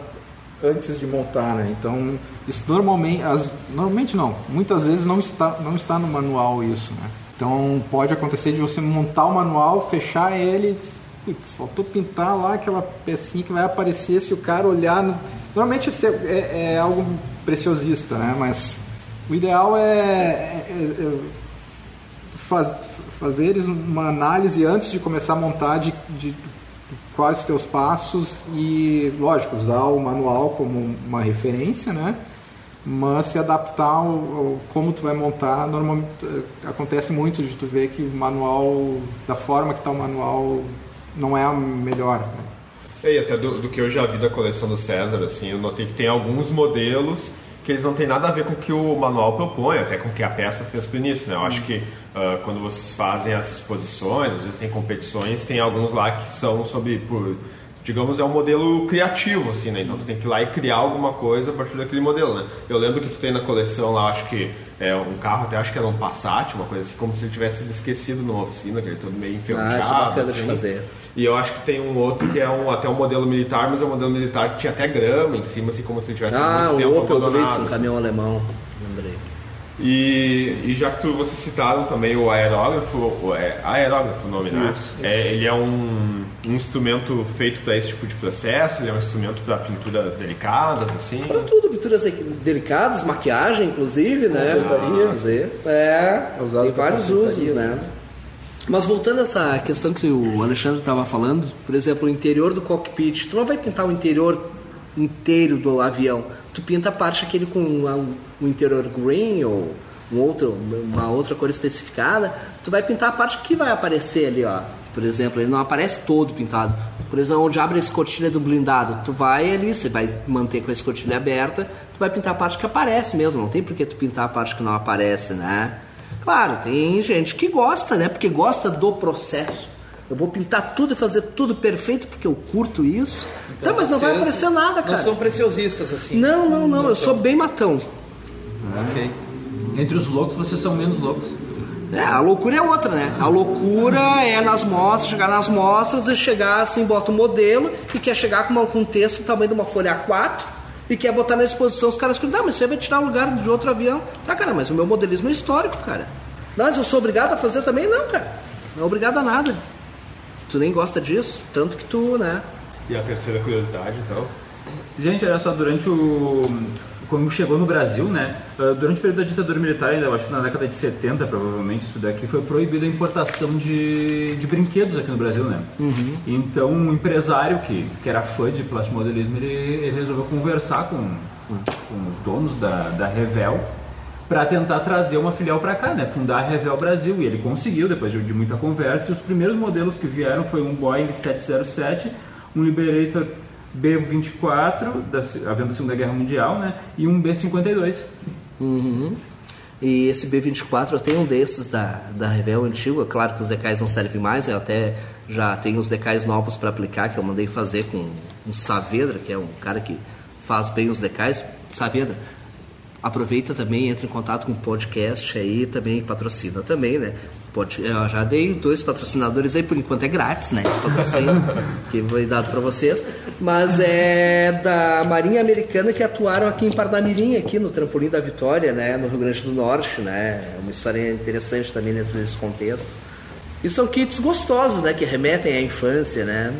antes de montar, né? Então, isso normalmente, as, normalmente não, muitas vezes não está, não está no manual isso, né? Então, pode acontecer de você montar o manual, fechar ele, putz, faltou pintar lá aquela pecinha que vai aparecer se o cara olhar. No... Normalmente é, é, é, algo preciosista, né? Mas o ideal é, é, é faz, fazeres uma análise antes de começar a montar de, de quais os teus passos e, lógico, usar o manual como uma referência, né? Mas se adaptar ao, ao como tu vai montar, normalmente eh, acontece muito de tu ver que o manual, da forma que está o manual, não é a melhor. Né? E até do, do, que eu já vi da coleção do César, assim, eu notei que tem alguns modelos que eles não têm nada a ver com o que o manual propõe, até com o que a peça fez para início, né? Eu acho que uh, quando vocês fazem essas exposições, às vezes tem competições, tem alguns lá que são sobre, por, digamos, é um modelo criativo, assim, né? Então tu tem que ir lá e criar alguma coisa a partir daquele modelo, né? Eu lembro que tu tem na coleção lá, acho que é um carro, até acho que era um Passat, uma coisa assim, como se ele tivesse esquecido numa oficina, que ele todo meio enferrujado. Ah, isso é bacana assim. de fazer. E eu acho que tem um outro que é um, até um modelo militar, mas é um modelo militar que tinha até grama em cima, assim como se tivesse ah, tempo Opel Blitz, um caminhão alemão, lembrei. E, e já que tu, vocês citaram também o aerógrafo, o, é, aerógrafo o nome, né? Isso, isso. É, ele é um, um instrumento feito para esse tipo de processo, ele é um instrumento para pinturas delicadas, assim? Para tudo, pinturas delicadas, maquiagem, inclusive, né? Confeitaria. Fazer. É, é tem vários usos, né? Mas voltando a essa questão que o Alexandre estava falando, por exemplo, o interior do cockpit, tu não vai pintar o interior inteiro do avião, tu pinta a parte aquele com um interior green ou um outro, uma outra cor especificada, tu vai pintar a parte que vai aparecer ali, ó. Por exemplo, ele não aparece todo pintado. Por exemplo, onde abre a escotilha do blindado, tu vai ali, você vai manter com a escotilha aberta, tu vai pintar a parte que aparece mesmo, não tem por que tu pintar a parte que não aparece, né? Claro, tem gente que gosta, né? Porque gosta do processo. Eu vou pintar tudo e fazer tudo perfeito porque eu curto isso. Então, tá, mas não vai aparecer nada, cara. Não são preciosistas assim. Não, não, não. Eu sou bem matão. Ok. Entre os loucos, vocês são menos loucos. É, a loucura é outra, né? A loucura é nas mostras, chegar nas mostras e chegar assim, bota o um modelo e quer chegar com, uma, com um texto do tamanho de uma folha A4 e quer botar na exposição, os caras ficam, ah, mas você vai tirar o lugar de outro avião. Tá, cara, mas o meu modelismo é histórico, cara. Mas eu sou obrigado a fazer também? Não, cara. Não é obrigado a nada. Tu nem gosta disso, tanto que tu, né? E a terceira curiosidade, então? Gente, olha só, durante o como chegou no Brasil, né? Ah, durante o período da ditadura militar, ainda acho que na década de 70, provavelmente, isso daqui foi proibida a importação de, de brinquedos aqui no Brasil, né? Uhum. Então, um empresário que, que era fã de plastimodelismo, ele, ele resolveu conversar com, com os donos da, da Revel para tentar trazer uma filial para cá, né? Fundar a Revel Brasil. E ele conseguiu, depois de, muita conversa. E os primeiros modelos que vieram foi um Boeing 707, um Liberator B-24, da, havendo a Segunda Guerra Mundial, né? E um B-52. Uhum. E esse B-24, eu tenho um desses da, da Revel antigo. É claro que os decais não servem mais, eu até já tenho os decais novos para aplicar, que eu mandei fazer com um Saavedra, que é um cara que faz bem os decais. Saavedra, aproveita também, entra em contato com o podcast aí, também patrocina também, né? Pode, eu já dei dois patrocinadores aí, por enquanto é grátis, né? Esse patrocínio *laughs* que foi dado para vocês. Mas é da Marinha Americana que atuaram aqui em Parnamirim, aqui no Trampolim da Vitória, né? No Rio Grande do Norte, né? É uma história interessante também dentro desse contexto. E são kits gostosos, né? Que remetem à infância, né?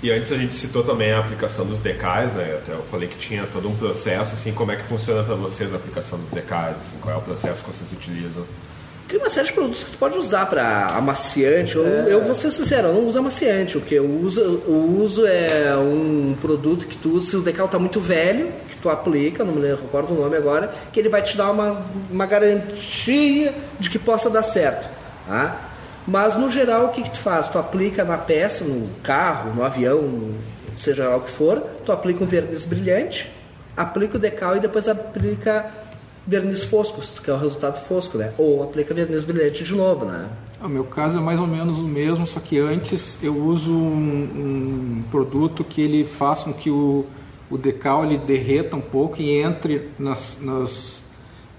E antes a gente citou também a aplicação dos decais, né? Até eu falei que tinha todo um processo, assim, como é que funciona para vocês a aplicação dos decais, assim, qual é o processo que vocês utilizam? Tem uma série de produtos que tu pode usar para amaciante. Eu, é. eu vou ser sincero, eu não uso amaciante. O que eu uso, eu uso é um produto que tu usa, se o decal está muito velho, que tu aplica, não me recordo o nome agora, que ele vai te dar uma, uma garantia de que possa dar certo. Tá? Mas no geral o que, que tu faz? Tu aplica na peça, no carro, no avião, seja lá o que for, tu aplica um verniz brilhante, aplica o decal e depois aplica verniz fosco, se tu quer o resultado fosco, né? Ou aplica verniz brilhante de novo, né? O meu caso é mais ou menos o mesmo, só que antes eu uso um, um produto que ele faça com que o, o decal ele derreta um pouco e entre nas, nas,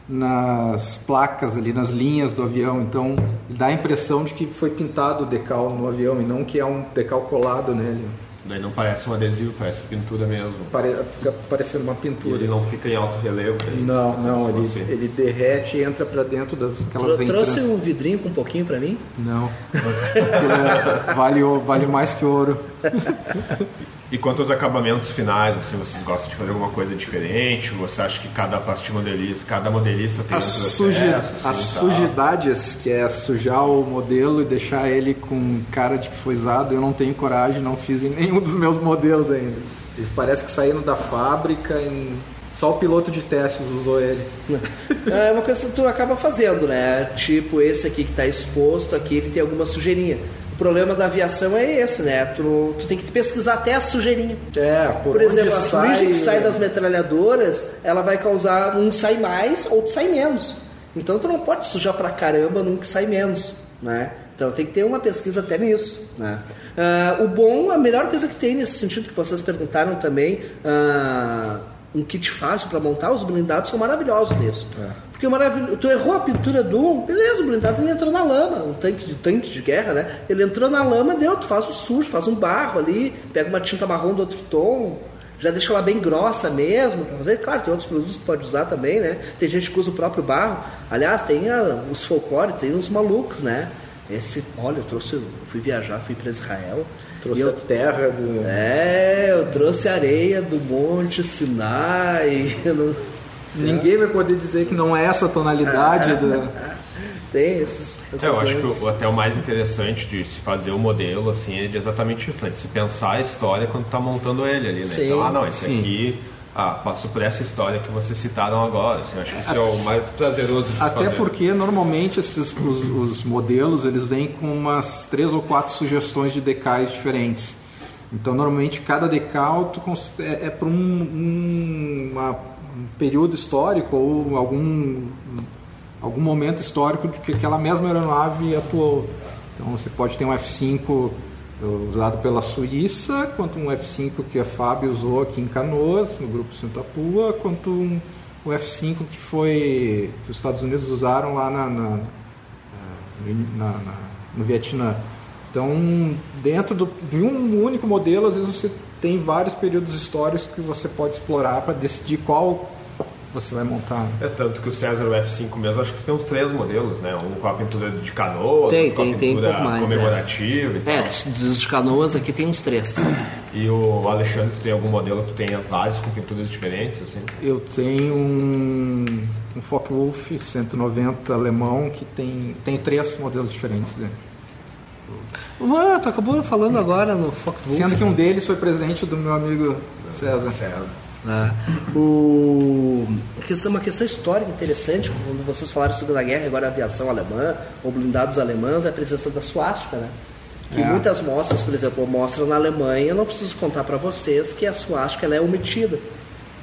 nas placas ali, nas linhas do avião. Então dá a impressão de que foi pintado o decal no avião e não que é um decal colado nele. Daí não parece um adesivo, parece pintura mesmo. Pare, fica parecendo uma E pintura. ele não fica em alto relevo. ele- Não, não, ele, ele derrete e entra para dentro das aquelas Tro- trouxe um vidrinho com um pouquinho pra mim? Não, *laughs* é- vale, vale mais que ouro. *laughs* E quanto aos acabamentos finais, assim, vocês gostam de fazer alguma coisa diferente? Ou Você acha que cada plastic modelista, cada modelista tem As, um processo, as assim, sujidades, que é sujar o modelo e deixar ele com cara de que foi usado, eu não tenho coragem, não fiz em nenhum dos meus modelos ainda. Eles parecem que saíram da fábrica, em... só o piloto de testes usou ele. *laughs* É uma coisa que tu acaba fazendo, né? Tipo, esse aqui que tá exposto, aqui ele tem alguma sujeirinha. O problema da aviação é esse, né? Tu, tu tem que pesquisar até a sujeirinha. É, por, Por exemplo, a fuligem que sai das metralhadoras, ela vai causar um sai mais, outro sai menos. Então tu não pode sujar pra caramba num que sai menos, né? Então tem que ter uma pesquisa até nisso, né? Ah, o bom, a melhor coisa que tem nesse sentido que vocês perguntaram também, ah, um kit fácil para montar, os blindados são maravilhosos nisso. Porque é maravilhoso. Tu errou a pintura do um, beleza, o blindado ele entrou na lama, um tanque de tanque de guerra, né? Ele entrou na lama, deu, tu faz o sujo, faz um barro ali, pega uma tinta marrom do outro tom, já deixa ela bem grossa mesmo pra fazer. Claro, tem outros produtos que pode usar também, né? Tem gente que usa o próprio barro. Aliás, tem a- os folclores, tem uns malucos, né? Esse, olha, eu trouxe, eu fui viajar, fui para Israel. Trouxe eu, a terra do... é, eu trouxe areia do Monte Sinai. *laughs* eu não- Ninguém vai poder dizer que não é essa tonalidade da... *laughs* tem esses. É, eu acho que o- até o mais interessante de se fazer o modelo assim é de exatamente isso, né? De se pensar a história quando tá montando ele ali, né? Sim, então, ah não, esse sim. aqui ah, passou por essa história que vocês citaram agora. Assim, acho que isso é o mais prazeroso de se Até fazer. porque normalmente esses, os, os modelos eles vêm com umas três ou quatro sugestões de decais diferentes. Então normalmente cada decal é, é para um, um- uma- um período histórico ou algum algum momento histórico de que aquela mesma aeronave atuou. Então você pode ter um F5 usado pela Suíça, quanto um F5 que a Fábio usou aqui em Canoas, no grupo Santa Pua, quanto um, o F5 que foi que os Estados Unidos usaram lá na, na- na- na- no Vietnã. Então, dentro do- de um único modelo, às vezes você tem vários períodos históricos que você pode explorar para decidir qual você vai montar. É tanto que o César o F5 mesmo, acho que tem uns três modelos, né? Um com a pintura de canoas, Tem, outro com a tem, tem um pouco mais, comemorativa e É, tal. dos- dos de canoas aqui tem uns três. E o Alexandre, tu tem algum modelo que tu tenha vários com pinturas diferentes, assim? Eu tenho um, um Focke-Wulf 190 alemão que tem, tem três modelos diferentes dele. Ah, tu acabou falando agora no Focke-Wulf. Sendo que um deles foi presente do meu amigo César. César. né? O... a questão- Uma questão histórica interessante, quando vocês falaram de Segunda Guerra, agora a aviação alemã, ou blindados alemães, é a presença da suástica, né? Que É. muitas mostras, por exemplo, mostram na Alemanha, eu não preciso contar para vocês que a suástica ela é omitida.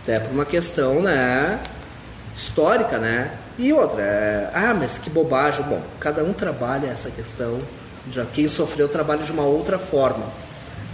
Até por uma questão, né, histórica, né? E outra, é, ah, mas que bobagem. Bom, cada um trabalha essa questão, já quem sofreu trabalha de uma outra forma.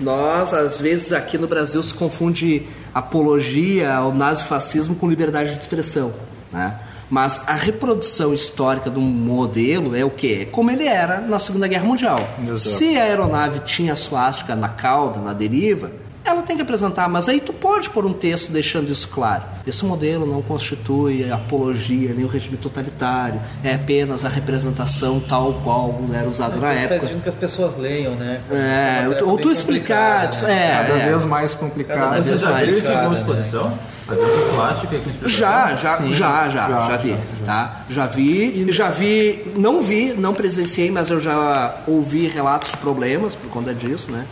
Nós, às vezes, aqui no Brasil se confunde apologia ao nazifascismo com liberdade de expressão, né? Mas a reprodução histórica de um modelo é o quê? É como ele era na Segunda Guerra Mundial. Exato. Se a aeronave tinha a suástica na cauda, na deriva, ela tem que apresentar, mas aí tu pode pôr um texto deixando isso claro. Esse modelo não constitui apologia nem o regime totalitário, é apenas a representação tal qual era usado na Você está época. exigindo que as pessoas leiam, né? É, ou tu explicar, tu- né? é, Cada é. vez mais complicado. Cada vez Você já mais viu isso em alguma complicado, né? exposição? E explicação? Já, já, Sim, já, já, já, já, vi, já, tá? Já vi, já vi, não vi, não presenciei, mas eu já ouvi relatos de problemas por conta disso, né?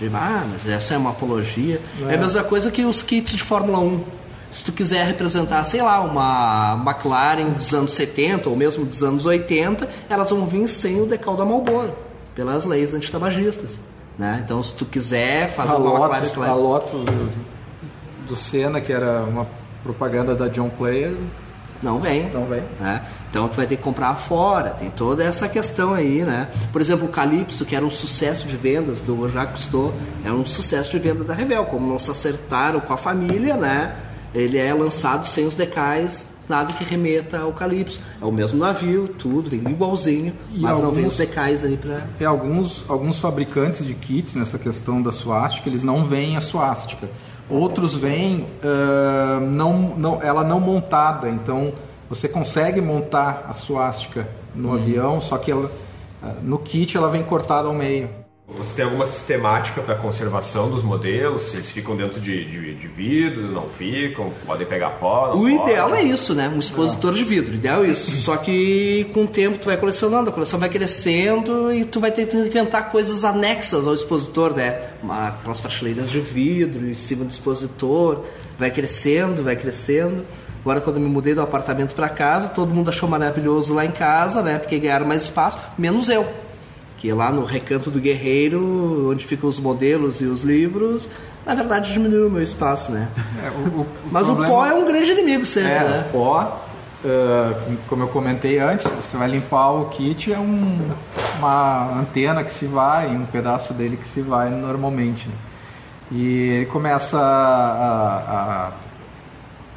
De, ah, mas essa é uma apologia. É, a mesma coisa que os kits de Fórmula 1. Se tu quiser representar, sei lá, uma McLaren dos anos 70 ou mesmo dos anos 80, elas vão vir sem o decal da Marlboro, pelas leis antitabagistas. Né? Então, se tu quiser fazer a uma Lotus, McLaren... a Lotus do, do Senna, que era uma propaganda da John Player, Não vem. Não vem. Né? Então tu vai ter que comprar fora, tem toda essa questão aí, né? Por exemplo, o Calypso, que era um sucesso de vendas do Jacques Cousteau, é um sucesso de venda da Revel. Como não se acertaram com a família, né? Ele é lançado sem os decais, nada que remeta ao Calypso. É o mesmo navio, tudo, vem igualzinho, E mas não vem alguns- os decais ali pra... E alguns, alguns fabricantes de kits nessa questão da suástica, eles não veem a suástica. Outros vêm ah, não, não, ela não montada, então você consegue montar a suástica no avião, só que ela, ah, no kit ela vem cortada ao meio. Você tem alguma sistemática para conservação dos modelos? Se eles ficam dentro de, de, de vidro, não ficam, podem pegar pó? O ideal é isso, né? Um expositor de vidro. O ideal é isso. *laughs* Só que com o tempo tu vai colecionando, a coleção vai crescendo e tu vai ter que inventar coisas anexas ao expositor, né? Uma- Aquelas prateleiras de vidro em cima do expositor. Vai crescendo, vai crescendo. Agora quando eu me mudei do apartamento para casa, todo mundo achou maravilhoso lá em casa, né? Porque ganharam mais espaço, menos eu. Que lá no Recanto do Guerreiro, onde ficam os modelos e os livros, na verdade diminuiu o meu espaço, né? É, o- o- Mas problema- o pó é um grande inimigo sempre, É, né? o pó, ah, como eu comentei antes, você vai limpar o kit, é um- uma antena que se vai, um pedaço dele que se vai normalmente. né? E ele começa a, a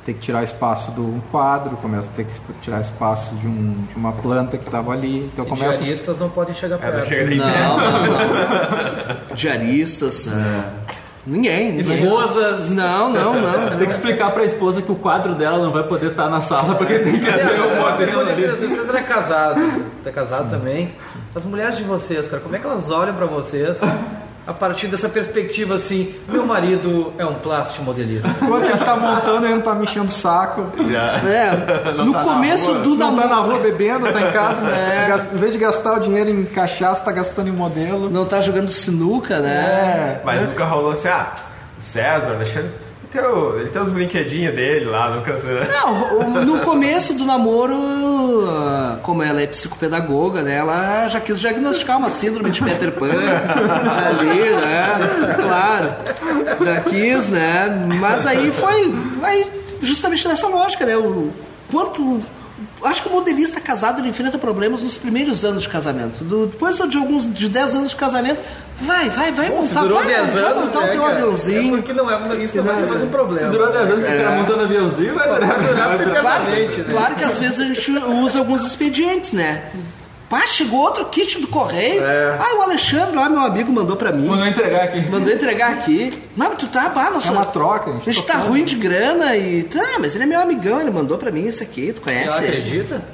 ter que tirar espaço de um quadro, começa a ter que tirar espaço de, um- de uma planta que estava ali. Então E começa diaristas não podem chegar É, perto. Não, não, não. *laughs* Diaristas, é, ninguém, ninguém. Esposas. Não, não, não. Tem que explicar pra esposa que o quadro dela não vai poder estar na sala porque tem que ter o modelo ali. Vocês é casado, tá casado também. As mulheres de vocês, cara, como é que elas olham pra vocês a partir dessa perspectiva assim? Meu marido é um plástico modelista. Enquanto ele tá montando, ele não tá mexendo o saco. É, *laughs* Não no tá começo do Não tá na rua bebendo, tá em casa. É. Em vez de gastar o dinheiro em cachaça, tá gastando em modelo. Não tá jogando sinuca, né? É. Mas nunca rolou assim, ah, César, Alexandre, ele tem, o- ele tem os brinquedinhos dele lá, nunca... Não, o- no começo do namoro, como ela é psicopedagoga, né, ela já quis diagnosticar uma síndrome de Peter Pan ali, né? Claro, já quis, né? Mas aí foi, aí justamente nessa lógica, né? O quanto Acho que o modelista casado ele enfrenta problemas nos primeiros anos de casamento. Do- depois de alguns de 10 anos de casamento, vai, vai, vai Bom, se montar, durou vai, 10 vai anos, montar o né, teu cara? aviãozinho. É porque não é, isso não vai ser mais um problema. Se durou 10 anos que o cara montando aviãozinho, vai durar. durar Claro, né? claro que às vezes a gente usa alguns expedientes, né? Pá, chegou outro kit do correio. Ah, o Alexandre lá, meu amigo, mandou pra mim. Mandou entregar aqui. Mandou entregar aqui. Mas tu tá, bah, nossa. É uma troca, a gente A gente tá ruim de grana e. Ah, mas ele é meu amigão, ele mandou pra mim esse aqui, tu conhece? Ela ele? acredita?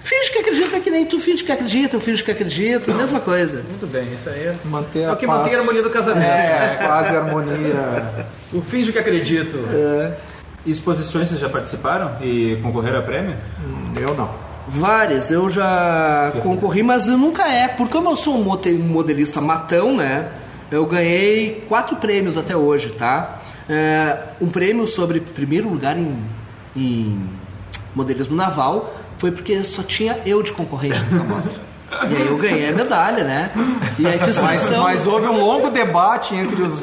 Finge que acredita que nem tu finge que acredita, eu finge que acredito, mesma coisa. Muito bem, isso aí é, Manter é a o que paz. mantém a harmonia do casamento. É, *laughs* quase harmonia. O finge que acredito. Exposições vocês já participaram e concorreram a prêmio? Eu não. Várias, eu já concorri, mas nunca é. Porque como eu sou um modelista matão, né? Eu ganhei quatro prêmios até hoje, tá? É, um prêmio sobre primeiro lugar em, em modelismo naval foi porque só tinha eu de concorrente nessa mostra. *laughs* E aí eu ganhei a medalha, né? E aí fiz Mas, mas houve um longo debate entre os.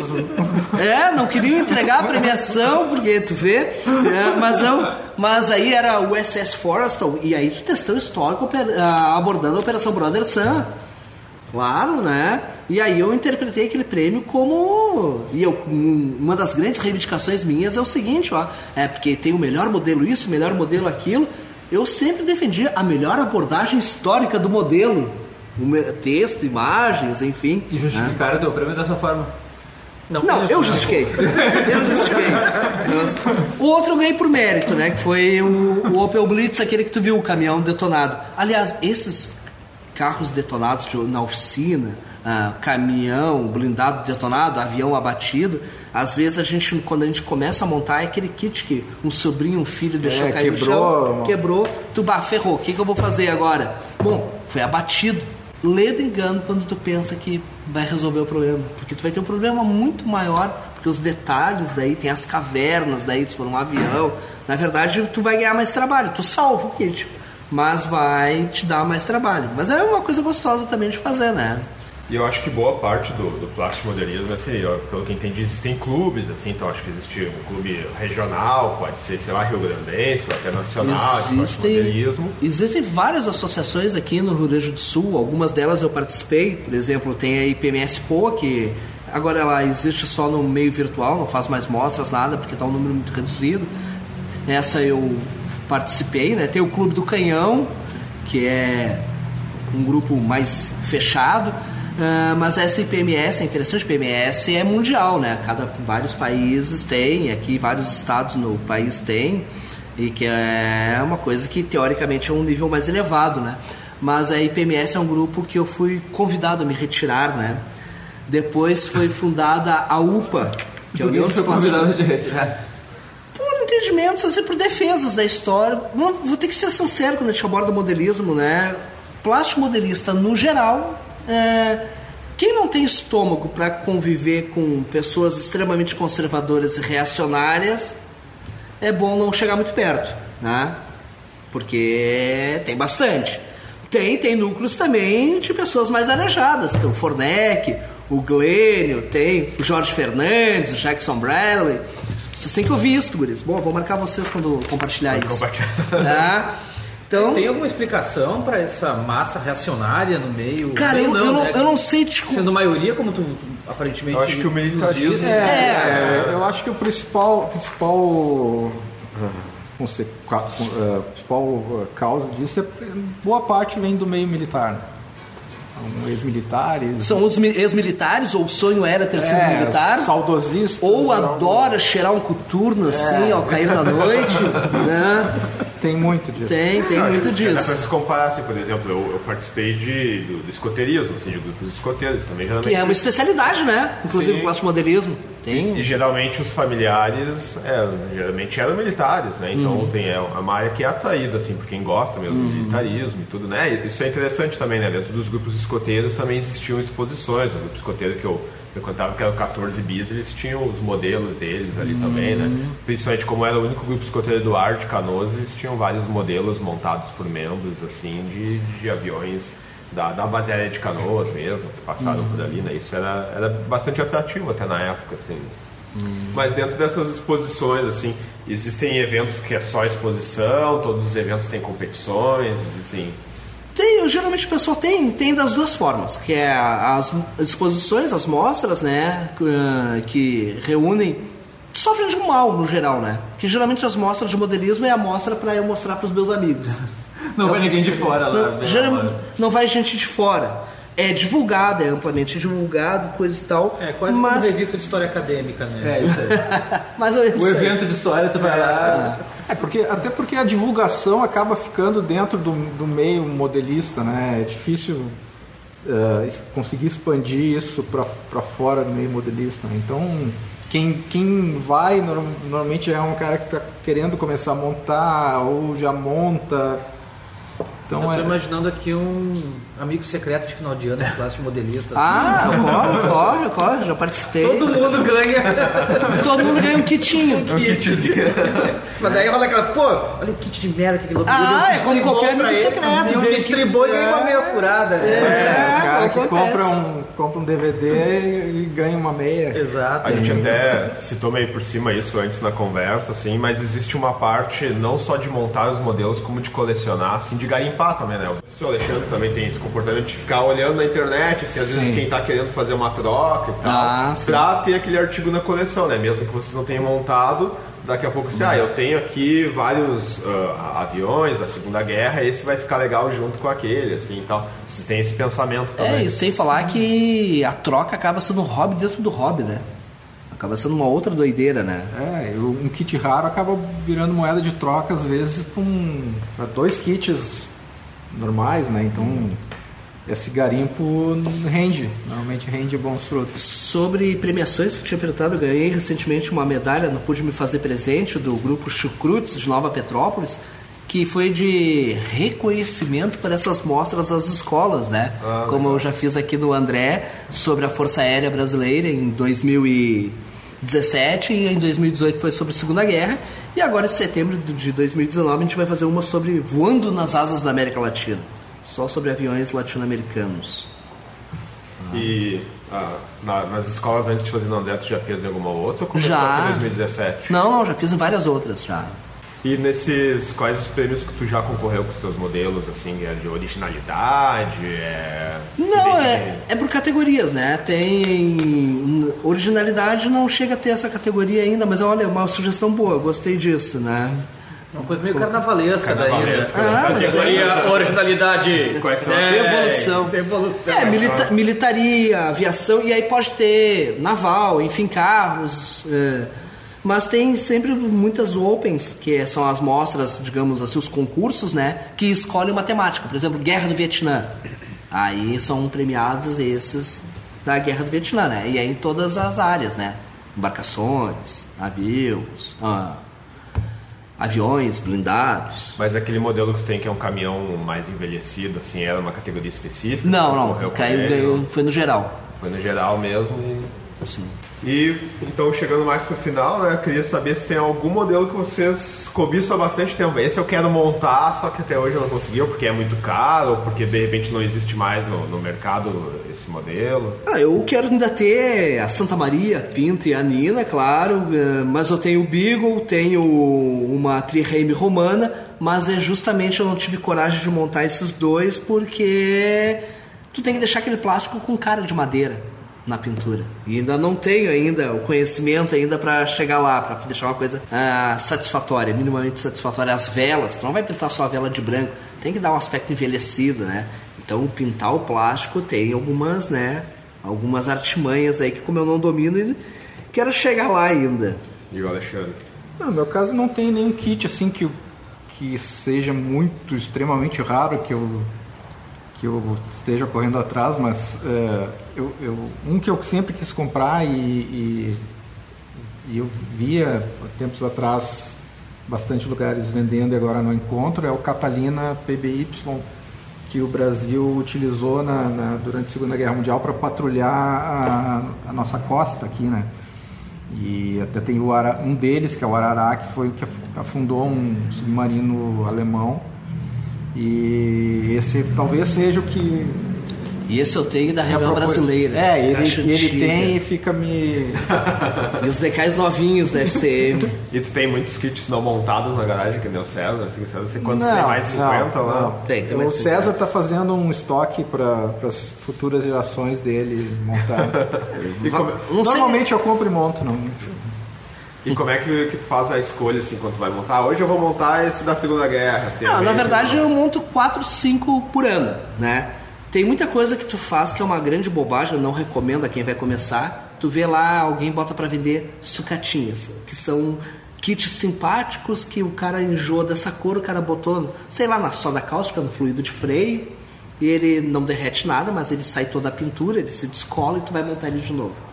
É, não queriam entregar a premiação, porque tu vê. é, mas, eu, mas aí era o SS Forrestal, e aí tu testou histórico abordando a Operação Brother Sun. Claro, né? E aí eu interpretei aquele prêmio como. E eu, um- uma das grandes reivindicações minhas é o seguinte, ó. É porque tem o melhor modelo isso, o melhor modelo aquilo. Eu sempre defendi a melhor abordagem histórica do modelo. Texto, imagens, enfim. E justificaram o teu prêmio dessa forma. Não, eu justifiquei. Eu justifiquei. O outro eu ganhei por mérito, né? Que foi o, o Opel Blitz, aquele que tu viu, o caminhão detonado. Aliás, esses carros detonados de- na oficina, ah, caminhão blindado detonado, avião abatido, às vezes a gente, quando a gente começa a montar, é aquele kit que um sobrinho, um filho deixou É, cair quebrou. no chão, quebrou, tu bah, ferrou, o que, que eu vou fazer agora? Bom, foi abatido. Lê do engano quando tu pensa que vai resolver o problema. Porque tu vai ter um problema muito maior, porque os detalhes daí, tem as cavernas daí, se for um avião. Na verdade, tu vai ganhar mais trabalho. Tu salva o kit, mas vai te dar mais trabalho. Mas é uma coisa gostosa também de fazer, né? E eu acho que boa parte do, do plástico modernismo, assim, ó, pelo que entendi, existem clubes, assim, então acho que existe um clube regional, pode ser, sei lá, Rio Grandense, ou até nacional, de plástico modernismo. existem várias associações aqui no Rio Grande do Sul, algumas delas eu participei, por exemplo, tem a IPMS PO, que agora ela existe só no meio virtual, não faz mais mostras, nada, porque está um número muito reduzido. Essa eu participei, né? Tem o Clube do Canhão, que é um grupo mais fechado. Uh, mas essa IPMS, é interessante, IPMS é mundial, né? Cada, vários países têm, aqui vários estados no país têm, e que é uma coisa que teoricamente é um nível mais elevado, né? Mas a IPMS é um grupo que eu fui convidado a me retirar, né? Depois foi *laughs* fundada a UPA, que é a União dos convidado de retirar por entendimentos, assim, por defesas da história. Vou, vou ter que ser sincero quando a gente aborda modelismo, né? Plástico modelista, no geral, é, quem não tem estômago para conviver com pessoas extremamente conservadoras e reacionárias, é bom não chegar muito perto, né? Porque tem bastante. Tem, tem núcleos também de pessoas mais arejadas. Tem o Fornec, o Glênio, tem o Jorge Fernandes, o Jackson Bradley. Vocês têm que ouvir isso, guris. Bom, vou marcar vocês quando compartilhar Vai isso. Compartilhar. Tá? *laughs* Então, tem alguma explicação para essa massa reacionária no meio? Cara, eu, não, eu, não, né? eu não sei. Tipo... Sendo maioria, como tu aparentemente. Eu acho que o militarismo. É, é, é, eu acho que o principal, principal, a principal causa disso é boa parte vem do meio militar. Né? São ex-militares. São os ex-militares, ou o sonho era ter sido é, militar. Saudosista. Ou adora cheirar um coturno assim, é. ao cair da noite. *laughs* né? Tem muito disso. Tem, tem Não, muito disso. Dá pra se comparar, assim, por exemplo, eu, eu participei de, do, do, escoteirismo, assim, de grupos escoteiros também. Que é uma especialidade, né? Inclusive o modelismo. Tem. E, e, geralmente os familiares, é, geralmente eram militares, né? Então uhum. tem é uma área que é atraída, assim, por quem gosta mesmo uhum. do militarismo e tudo, né? Isso é interessante também, né? Dentro dos grupos escoteiros também existiam exposições. O grupo escoteiro que eu eu contava que era o 14 bis, eles tinham os modelos deles ali uhum. também, né? Principalmente como era o único grupo escoteiro do ar de Canoas, eles tinham vários modelos montados por membros, assim, de, de aviões da, da base aérea de Canoas mesmo, que passaram uhum. por ali, né? Isso era, era bastante atrativo até na época, assim. Uhum. Mas dentro dessas exposições, assim, existem eventos que é só exposição, todos os eventos têm competições, existem tem, geralmente o pessoal tem, tem das duas formas, que é as exposições, as mostras, né, que reúnem sofrem de um mal no geral, né? Que geralmente as mostras de modelismo é a mostra para eu mostrar para os meus amigos. Não vai ninguém de fora lá. Não, geralmente, não vai gente de fora. É divulgado, é amplamente divulgado, coisa e tal. É quase mas... como revista de história acadêmica, né? É, isso aí. *laughs* mas o evento de história, tu vai lá. É, porque, até porque a divulgação acaba ficando dentro do, do meio modelista, né? É difícil uh, conseguir expandir isso para fora do meio modelista. Né? Então, quem, quem vai normalmente é um cara que está querendo começar a montar ou já monta então, eu tô é... imaginando aqui um amigo secreto de final de ano de classe de modelista. Ah, corre, corre, corre, já participei. Todo mundo ganha. Todo mundo ganha um kitinho. Um kit. Mas daí rola aquela, pô, olha o kit de merda que ele Ah, é como qualquer amigo secreto. Um distribui e ganha uma meia furada. Né? É, é, o cara que compra um, compra um DVD e ganha uma meia. Exato. A gente até citou meio por cima isso antes na conversa, assim, mas existe uma parte não só de montar os modelos, como de colecionar, assim, de garimpar também, né? O senhor Alexandre também tem esse comportamento de ficar olhando na internet, assim, às Sim. vezes quem está querendo fazer uma troca e tal, ah, pra ter aquele artigo na coleção, né? Mesmo que vocês não tenham montado, daqui a pouco você, ah, eu tenho aqui vários uh, aviões da Segunda Guerra, esse vai ficar legal junto com aquele, assim, então vocês têm esse pensamento também. É, e sem falar que a troca acaba sendo um hobby dentro do hobby, né? Acaba sendo uma outra doideira, né? É, um kit raro acaba virando moeda de troca, às vezes, para um, dois kits normais, né? Então esse garimpo rende, normalmente rende bons frutos. Sobre premiações que eu tinha perguntado, eu ganhei recentemente uma medalha, não pude me fazer presente, do grupo Chucrutes de Nova Petrópolis, que foi de reconhecimento para essas mostras às escolas, né? Ah, Como eu já fiz aqui no André sobre a Força Aérea Brasileira em 2017 e em 2018 foi sobre a Segunda Guerra. E agora, em setembro de 2019, a gente vai fazer uma sobre voando nas asas da América Latina. Só sobre aviões latino-americanos. E ah, na- nas escolas antes de fazer tu já fez em alguma outra ou Já. em 2017? Não, não, já fiz em várias outras já. E nesses, quais os prêmios que tu já concorreu com os teus modelos, assim, é de originalidade, é... Não, de- é, é por categorias, né? Tem. Originalidade não chega a ter essa categoria ainda, mas olha, é uma sugestão boa, gostei disso, né? Uma coisa meio carnavalesca, Carnavalesca. daí, né? Ah, Categoria originalidade. Quais são as Evolução. Evolução. É, milita- militaria, aviação, e aí pode ter naval, enfim, carros. é. mas tem sempre muitas opens, que são as mostras, digamos assim, os concursos, né? Que escolhem uma temática. Por exemplo, Guerra do Vietnã. Aí são premiados esses da Guerra do Vietnã, né? E aí em todas as áreas, né? Embarcações, navios, ah, aviões, blindados. Mas aquele modelo que tem que é um caminhão mais envelhecido, assim, era uma categoria específica? Não, não, com caiu, ganhou, foi no geral. Foi no geral mesmo e... Assim. E então chegando mais pro final, né? Eu queria saber se tem algum modelo que vocês cobiçam há bastante tempo. Esse eu quero montar, só que até hoje eu não consegui, ou porque é muito caro, ou porque de repente não existe mais no, no mercado esse modelo. Ah, eu quero ainda ter a Santa Maria, Pinto e a Nina, claro, eh, mas eu tenho o Beagle, tenho uma Trireme romana, mas é justamente eu não tive coragem de montar esses dois porque tu tem que deixar aquele plástico com cara de madeira na pintura. E ainda não tenho ainda o conhecimento ainda para chegar lá, para deixar uma coisa ah, satisfatória, minimamente satisfatória. As velas, tu não vai pintar só a vela de branco, tem que dar um aspecto envelhecido, né? Então pintar o plástico tem algumas, né? Algumas artimanhas aí que como eu não domino, quero chegar lá ainda. E o Alexandre? Não, no meu caso não tem nenhum kit assim que, que seja muito extremamente raro que eu que eu esteja correndo atrás, mas é, eu, eu- um que eu sempre quis comprar e, e, e eu via tempos atrás bastante lugares vendendo e agora não encontro é o Catalina PBY que o Brasil utilizou na, na- durante a Segunda Guerra Mundial para patrulhar a, a nossa costa aqui, né? E até tem o um deles, que é o Arará, que foi o que af- afundou um submarino alemão. E esse talvez seja o que. E esse eu tenho da Revel procura- Brasileira. É, ele, ele tem e fica me. *laughs* E os decais novinhos da FCM. *laughs* E tu tem muitos kits não montados na garagem, que nem o César, assim, César, você quantos Não, tem mais 50 não, lá? não. Tem, tem O César está fazendo um estoque para as futuras gerações dele montar. *laughs* E como, Não sei- Normalmente eu compro e monto, não. E como é que, que tu faz a escolha, assim, quando tu vai montar? Hoje eu vou montar esse da Segunda Guerra, assim. Não, na verdade eu monto 4, 5 por ano, né? Tem muita coisa que tu faz que é uma grande bobagem, eu não recomendo a quem vai começar. Tu vê lá, alguém bota pra vender sucatinhas, que são kits simpáticos que o cara enjoa dessa cor, o cara botou, sei lá, na soda cáustica, no fluido de freio, e ele não derrete nada, mas ele sai toda a pintura, ele se descola e tu vai montar ele de novo.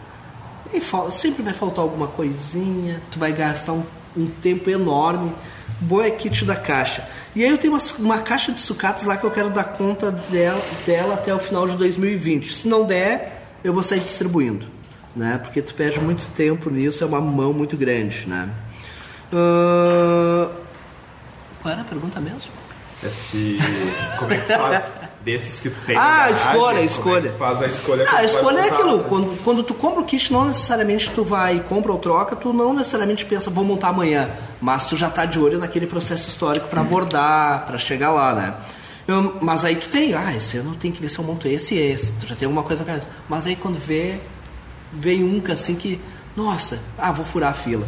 E sempre vai faltar alguma coisinha, tu vai gastar um, um tempo enorme. Boa é kit da caixa. E aí eu tenho uma, uma caixa de sucatas lá que eu quero dar conta dela, dela até o final de 2020. Se não der, eu vou sair distribuindo. Né? Porque tu perde muito tempo nisso, é uma mão muito grande. Né? Ahn, Qual era a pergunta mesmo? Esse, como é que faz *laughs* desses que tu tem Ah, garagem, escolha, é escolha. tu faz a escolha Ah, a escolha é aquilo. assim? Quando, quando tu compra o kit, não necessariamente tu vai, compra ou troca, tu não necessariamente pensa, vou montar amanhã. Mas tu já tá de olho naquele processo histórico para abordar, para chegar lá, né? Eu- mas aí tu tem, ah, esse ano tem que ver se eu monto esse e esse. Tu já tem alguma coisa na cabeça. Mas aí quando vê, vem um que assim que, nossa, ah, vou furar a fila.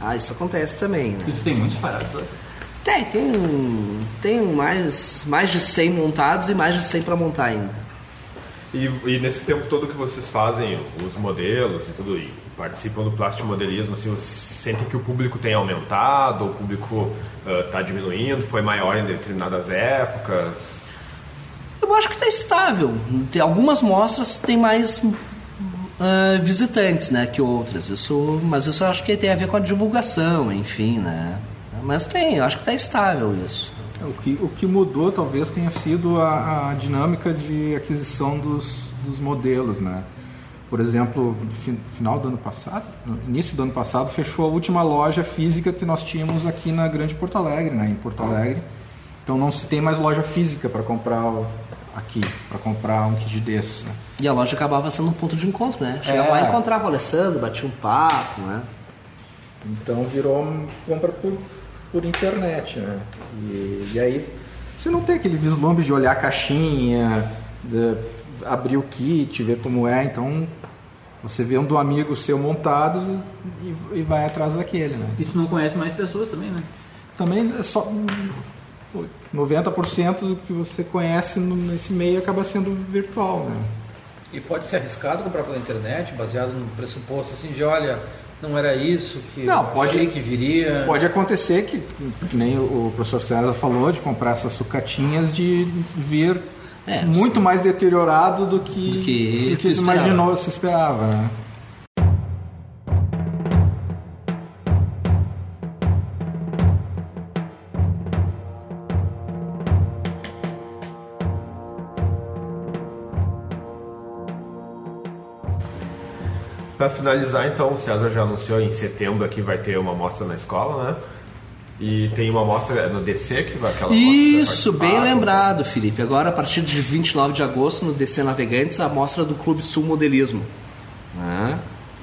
Ah, isso acontece também, né? E tu tem muitos parados. Tem, tem, um- tem mais, mais de 100 montados e mais de 100 para montar ainda. E, e nesse tempo todo que vocês fazem os modelos e tudo, e participam do plastimodelismo, assim, vocês sentem que o público tem aumentado, o público está diminuindo, foi maior em determinadas épocas? Eu acho que está estável. Tem algumas mostras tem mais ah, visitantes, né, que outras. Isso, mas isso eu acho que tem a ver com a divulgação, enfim, né. Mas tem, eu acho que está estável isso. O que, o que mudou talvez tenha sido a, a dinâmica de aquisição dos, dos modelos, né? Por exemplo, final do ano passado, início do ano passado, fechou a última loja física que nós tínhamos aqui na Grande Porto Alegre, né? Em Porto Alegre. Então não se tem mais loja física para comprar o- aqui para comprar um kit desse. Né? E a loja acabava sendo um ponto de encontro, né? Chegava É. lá e encontrava o Alessandro, batia um papo, né? Então virou compra por, por internet, né? E, e aí você não tem aquele vislumbre de olhar a caixinha, de abrir o kit, ver como é, então você vê um do amigo seu montado e, e vai atrás daquele, né? E tu não conhece mais pessoas também, né? Também é só hum, 90% do que você conhece nesse meio acaba sendo virtual, né? E pode ser arriscado comprar pela internet, baseado no pressuposto assim de, olha, não era isso que Não, pode- achei que viria. Pode acontecer que, que nem o professor César falou, de comprar essas sucatinhas de vir É, muito mais deteriorado do que, Do que do se se esperava. imaginou, se esperava, né? Para finalizar, então, o César já anunciou em setembro aqui vai ter uma mostra na escola, né? E tem uma mostra no DC que vai aquela Isso, bem lembrado, Felipe. Agora, a partir de 29 de agosto, no DC Navegantes, a mostra do Clube Sul Modelismo. Né?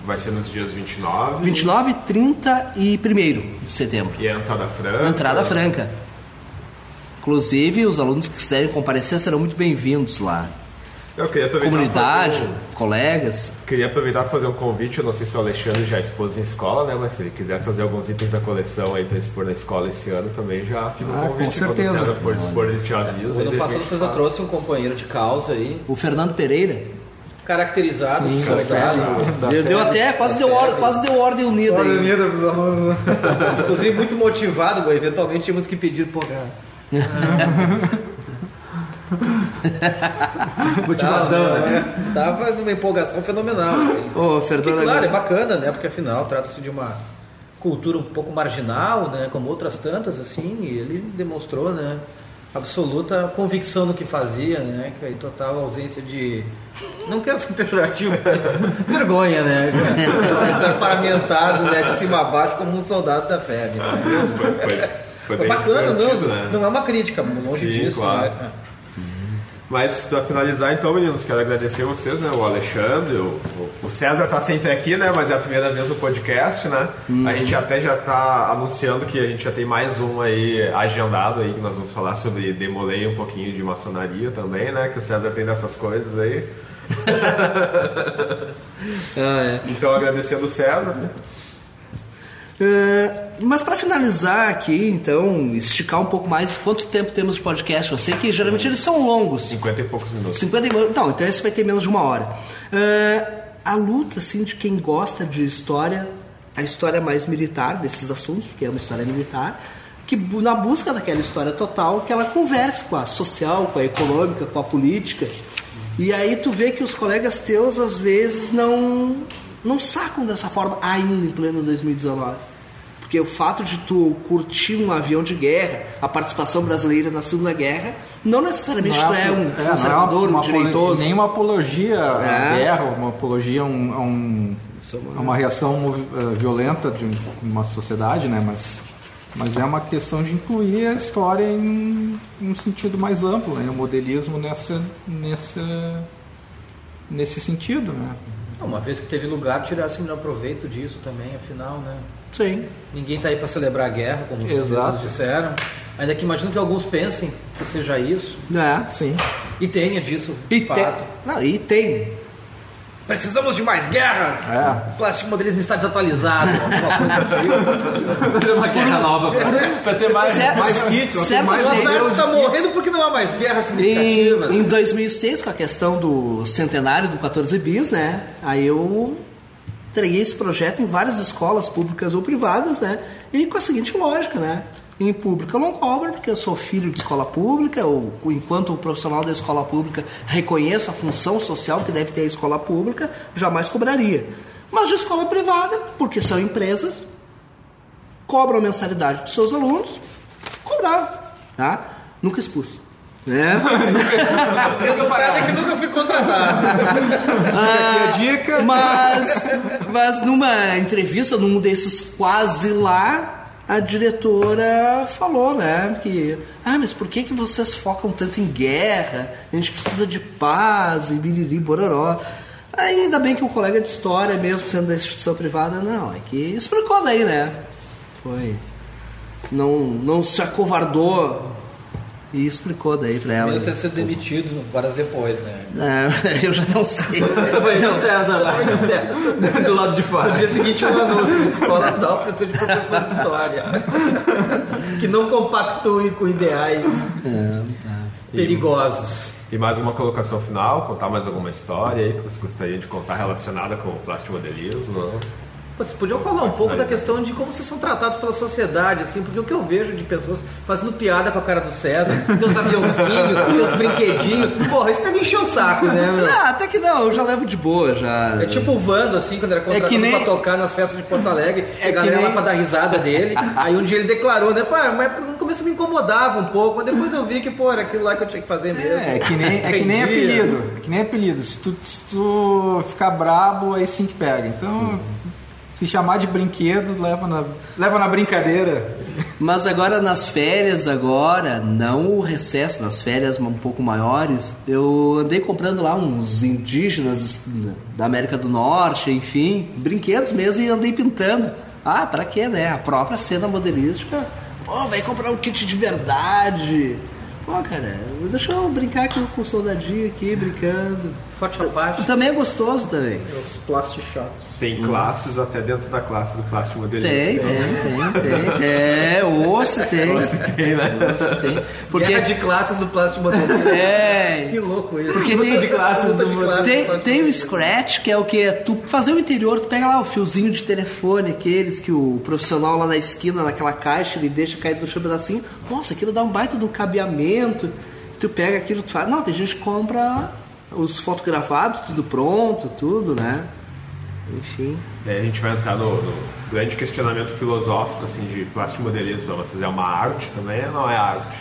Vai ser nos dias 29. 29, 30 e 1 de setembro. E a entrada franca. Entrada franca. Inclusive, os alunos que quiserem comparecer serão muito bem-vindos lá. Eu queria aproveitar Comunidade, fazer colegas. um- Queria aproveitar para fazer um convite. Eu não sei se o Alexandre já expôs em escola, né? Mas se ele quiser trazer alguns itens da coleção aí para expor na escola esse ano, também já fica o Ah, convite. com certeza. Quando for dispor, ele te avisa. Ano passado César faz. trouxe um companheiro de causa aí, O Fernando Pereira. caracterizado, Sim, soldado. da Deu, deu até, quase deu, or, quase deu ordem unida aí. unida pros alunos. Inclusive muito motivado, eventualmente tínhamos que pedir pô, *laughs* *laughs* Motivadão, Tava, né? Tava numa empolgação fenomenal. Assim. Ô, Fernando, claro, é agora- bacana, né? Porque afinal trata-se de uma cultura um pouco marginal, né? Como outras tantas, assim, e ele demonstrou, né? Absoluta convicção no que fazia, né? Que aí total ausência de. Não quero ser pejorativo, mas *laughs* vergonha, né? Estar paramentado, né? De cima a baixo como um soldado da FEB. Né? Foi, foi, foi, Foi bacana, não, né? não é uma crítica, longe Sim, disso. claro. Né? Mas para finalizar, então, meninos, quero agradecer vocês, né? O Alexandre, o, o César tá sempre aqui, né? Mas é a primeira vez no podcast, né? A gente até já tá anunciando que a gente já tem mais um aí agendado aí, que nós vamos falar sobre demolei um pouquinho de maçonaria também, né? Que o César tem dessas coisas aí. *laughs* Ah, é. Então agradecendo o César. É, mas para finalizar aqui, então, esticar um pouco mais, quanto tempo temos de podcast? Eu sei que geralmente eles são longos. 50 e poucos minutos. 50 e... Não, então esse vai ter menos de uma hora. É, a luta, assim, de quem gosta de história, a história mais militar desses assuntos, porque é uma história militar, que na busca daquela história total, que ela converse com a social, com a econômica, com a política. E aí tu vê que os colegas teus, às vezes, não, não sacam dessa forma ainda em pleno 2019. Porque o fato de tu curtir um avião de guerra, a participação brasileira na Segunda Guerra, não necessariamente tu é um não é conservador, uma um direitoso. Nem uma apologia à É. guerra, uma apologia a, um- a um- é uma- a uma reação eh, violenta de um- uma sociedade, né? Mas, mas é uma questão de incluir a história em, em um sentido mais amplo, né? O modelismo nessa, nessa, nesse sentido, né? Uma vez que teve lugar, tirasse o melhor proveito disso também, afinal, né? Sim. Ninguém tá aí para celebrar a guerra, como vocês Exato. disseram. Ainda que imagino que alguns pensem que seja isso. É. Sim. E tenha disso, E tem, não, e tem. Precisamos de mais guerras! É. O plástico modelismo está desatualizado. Fazer *laughs* uma guerra nova pra, pra ter mais. Certo- mais kits, temos mais O está morrendo porque não há mais guerras significativas. Em, em 2006, com a questão do centenário do 14 bis, né? Aí eu entreguei esse projeto em várias escolas públicas ou privadas, né? E com a seguinte lógica, né? Em pública eu não cobro, porque eu sou filho de escola pública, ou enquanto o profissional da escola pública reconheço a função social que deve ter a escola pública, jamais cobraria. Mas de escola privada, porque são empresas, cobram a mensalidade dos seus alunos, cobrar, tá? Nunca expus. Né? *laughs* Resultado é que nunca fui contratado. Ah, dica. Mas, mas numa entrevista, num desses quase lá, a diretora falou, né, que, ah, mas por que, que vocês focam tanto em guerra? A gente precisa de paz e biriri, bororó. Ainda bem que o colega de história, mesmo sendo da instituição privada, não, é que explicou daí, né? Foi. Não, não se acovardou e explicou daí pra ela. Mesmo ter sido demitido horas depois, né? É, *laughs* eu já não sei. *laughs* Vai ter o César lá, do lado de fora. No dia seguinte um anúncio, escola tal, precisa de professor de história. que não compactue com ideais É, tá. perigosos. E mais uma colocação final, contar mais alguma história aí que você gostaria de contar relacionada com o plastimodelismo? Vocês podiam falar um pouco da questão de como vocês são tratados pela sociedade, assim, porque o que eu vejo de pessoas fazendo piada com a cara do César, *laughs* teus aviãozinhos, teus brinquedinhos, porra, isso deve encher o saco, né, meu? Ah, até que não, eu já levo de boa, já. É tipo o Vando, assim, quando era contratado que nem- pra tocar nas festas de Porto Alegre, É a galera nem- lá pra dar risada dele. Aí um dia ele declarou, né, pá, mas no começo me incomodava um pouco, mas depois eu vi que, pô, era aquilo lá que eu tinha que fazer mesmo. É, é que nem, é que nem apelido. É que nem apelido. Se tu, se tu ficar brabo, aí sim que pega. Então, se chamar de brinquedo, leva na, leva na brincadeira. Mas agora nas férias, agora, não o recesso, nas férias um pouco maiores, eu andei comprando lá uns indígenas da América do Norte, enfim, brinquedos mesmo e andei pintando. Ah, pra quê, né? A própria cena modelística. Pô, vai comprar um kit de verdade. Pô, cara, deixa eu brincar aqui com o soldadinho aqui, brincando. Forte rapaz. Também é gostoso também. Os plastichatos. Tem classes até dentro da classe do plastimodelismo. Tem, tem, tem, tem. É, osso tem. Tem, né? Osso tem. Porque Porque de classes do plástico modelismo. *laughs* É. Que louco isso. Porque tem, de classes do do tem, plástico tem o scratch, que é o que? Tu fazer o interior, tu pega lá o fiozinho de telefone, aqueles que o profissional lá na esquina, naquela caixa, ele deixa cair do chão um pedacinho. Nossa, aquilo dá um baita de um cabeamento. Tu pega aquilo, tu faz. Não, tem gente que compra os fotografados, tudo pronto, tudo, né? Enfim. Daí a gente vai entrar no, no grande questionamento filosófico assim, de plastimodelismo. Pra vocês é uma arte também ou não é arte?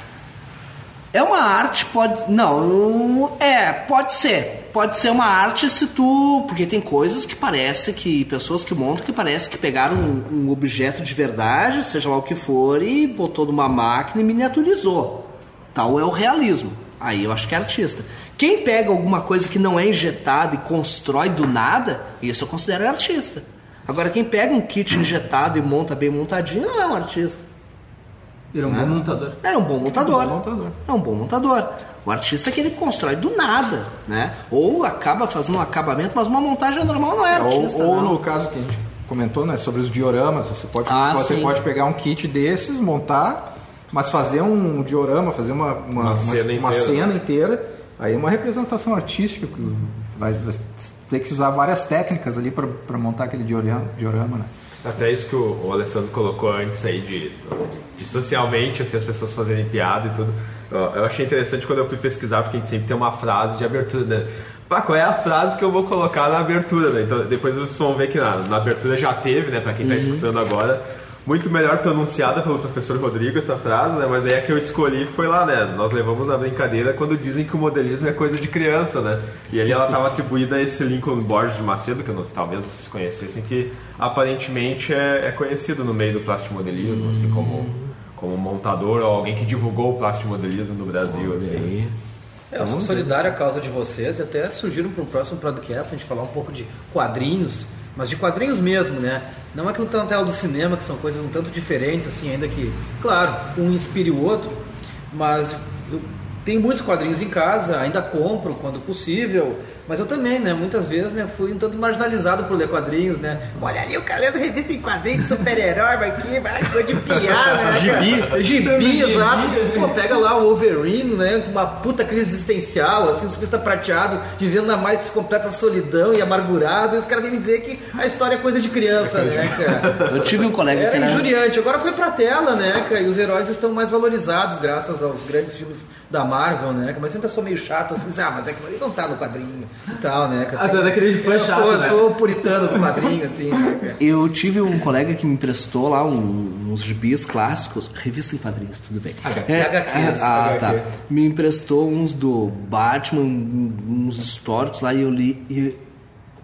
É uma arte, pode. Não, é, pode ser. Pode ser uma arte se tu. Porque tem coisas que parece que. Pessoas que montam que parece que pegaram um, um objeto de verdade, seja lá o que for, e botou numa máquina e miniaturizou. Tal é o realismo. Aí eu acho que é artista. Quem pega alguma coisa que não é injetada e constrói do nada, isso eu considero artista. Agora, quem pega um kit injetado e monta bem montadinho, não é um artista. Ele é um bom montador. É um bom montador. É um bom montador. É um bom montador. O artista é que ele constrói do nada, né? Ou acaba fazendo um acabamento, mas uma montagem normal não é ou artista. ou não. no caso que a gente comentou, né, sobre os dioramas, você pode, Ah, você sim. pode pegar um kit desses, montar, mas fazer um diorama, fazer uma, uma, Uma cena uma inteira. cena inteira, aí é uma representação artística, que vai, vai ter que usar várias técnicas ali para montar aquele diorama, diorama né? Até isso que o, o Alessandro colocou antes aí de, de socialmente, assim, as pessoas fazerem piada e tudo. Eu, achei interessante quando eu fui pesquisar, porque a gente sempre tem uma frase de abertura, né? Pá, qual é a frase que eu vou colocar na abertura, né? Então depois vocês vão ver que na, na abertura já teve, né? Pra quem tá escutando agora. Muito melhor pronunciada pelo professor Rodrigo essa frase, né? Mas aí a que eu escolhi foi lá, né? Nós levamos na brincadeira quando dizem que o modelismo é coisa de criança, né? E ali ela estava atribuída a esse Lincoln Borges de Macedo, que eu não- talvez vocês conhecessem, que aparentemente é, é conhecido no meio do plastimodelismo, assim, como, como montador ou alguém que divulgou o plastimodelismo no Brasil, assim. É, eu sou solidário à causa de vocês e até sugiro para um próximo podcast a gente falar um pouco de quadrinhos, mas de quadrinhos mesmo, né? Não aquilo que tá na tela do cinema, que são coisas um tanto diferentes, assim, ainda que, claro, um inspire o outro, mas eu tenho muitos quadrinhos em casa, ainda compro quando possível, mas eu também, né, muitas vezes, né, fui um tanto marginalizado por ler quadrinhos, né? Olha ali o cara lendo revista em quadrinhos, super-herói, vai aqui, vai coisa de piada, né? Gibi. Gibi, exato. Pô, pega lá o Wolverine, né, com uma puta crise existencial, assim, o surfista prateado, vivendo na mais completa solidão e amargurado, e os caras vêm me dizer que a história é coisa de criança, né, cara? Eu tive um colega que Era era. injuriante, agora foi pra tela, né, cara? E os heróis estão mais valorizados graças aos grandes filmes da Marvel, né? Mas eu ainda sou meio chato, assim, ah, mas é que ele não tá no quadrinho e tal, né? Ah, tu é daquele fã eu chato, sou, né? sou o puritano do quadrinho, assim, né? Eu tive um colega que me emprestou lá um- uns gibis clássicos, revista em quadrinhos, tudo bem. É, HQs, ah, HQ. tá. Me emprestou uns do Batman, uns históricos lá e eu li. E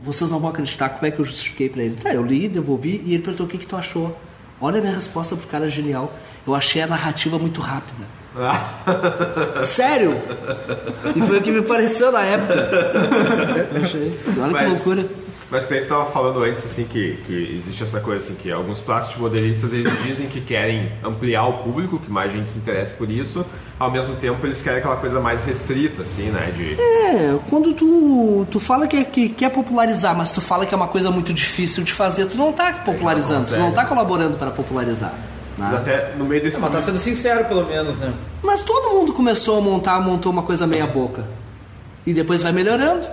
vocês não vão acreditar como é que eu justifiquei pra ele. Tá, eu li, devolvi e ele perguntou o que, que tu achou. Olha a minha resposta pro cara genial. Eu achei a narrativa muito rápida. *laughs* Sério? E foi o que me pareceu na época. Eu achei. Olha que loucura. Mas que a gente estava falando antes, assim, que, que existe essa coisa, assim, que alguns plásticos modelistas, eles dizem que querem ampliar o público, que mais gente se interesse por isso, ao mesmo tempo eles querem aquela coisa mais restrita, assim, né, de... É, quando tu, tu fala que, é, que quer popularizar, mas tu fala que é uma coisa muito difícil de fazer, tu não tá popularizando, tu não tá colaborando para popularizar. Mas né? até no meio desse... Mas tá sendo sincero, pelo menos, né? Mas todo mundo começou a montar, montou uma coisa meia boca. E depois vai melhorando.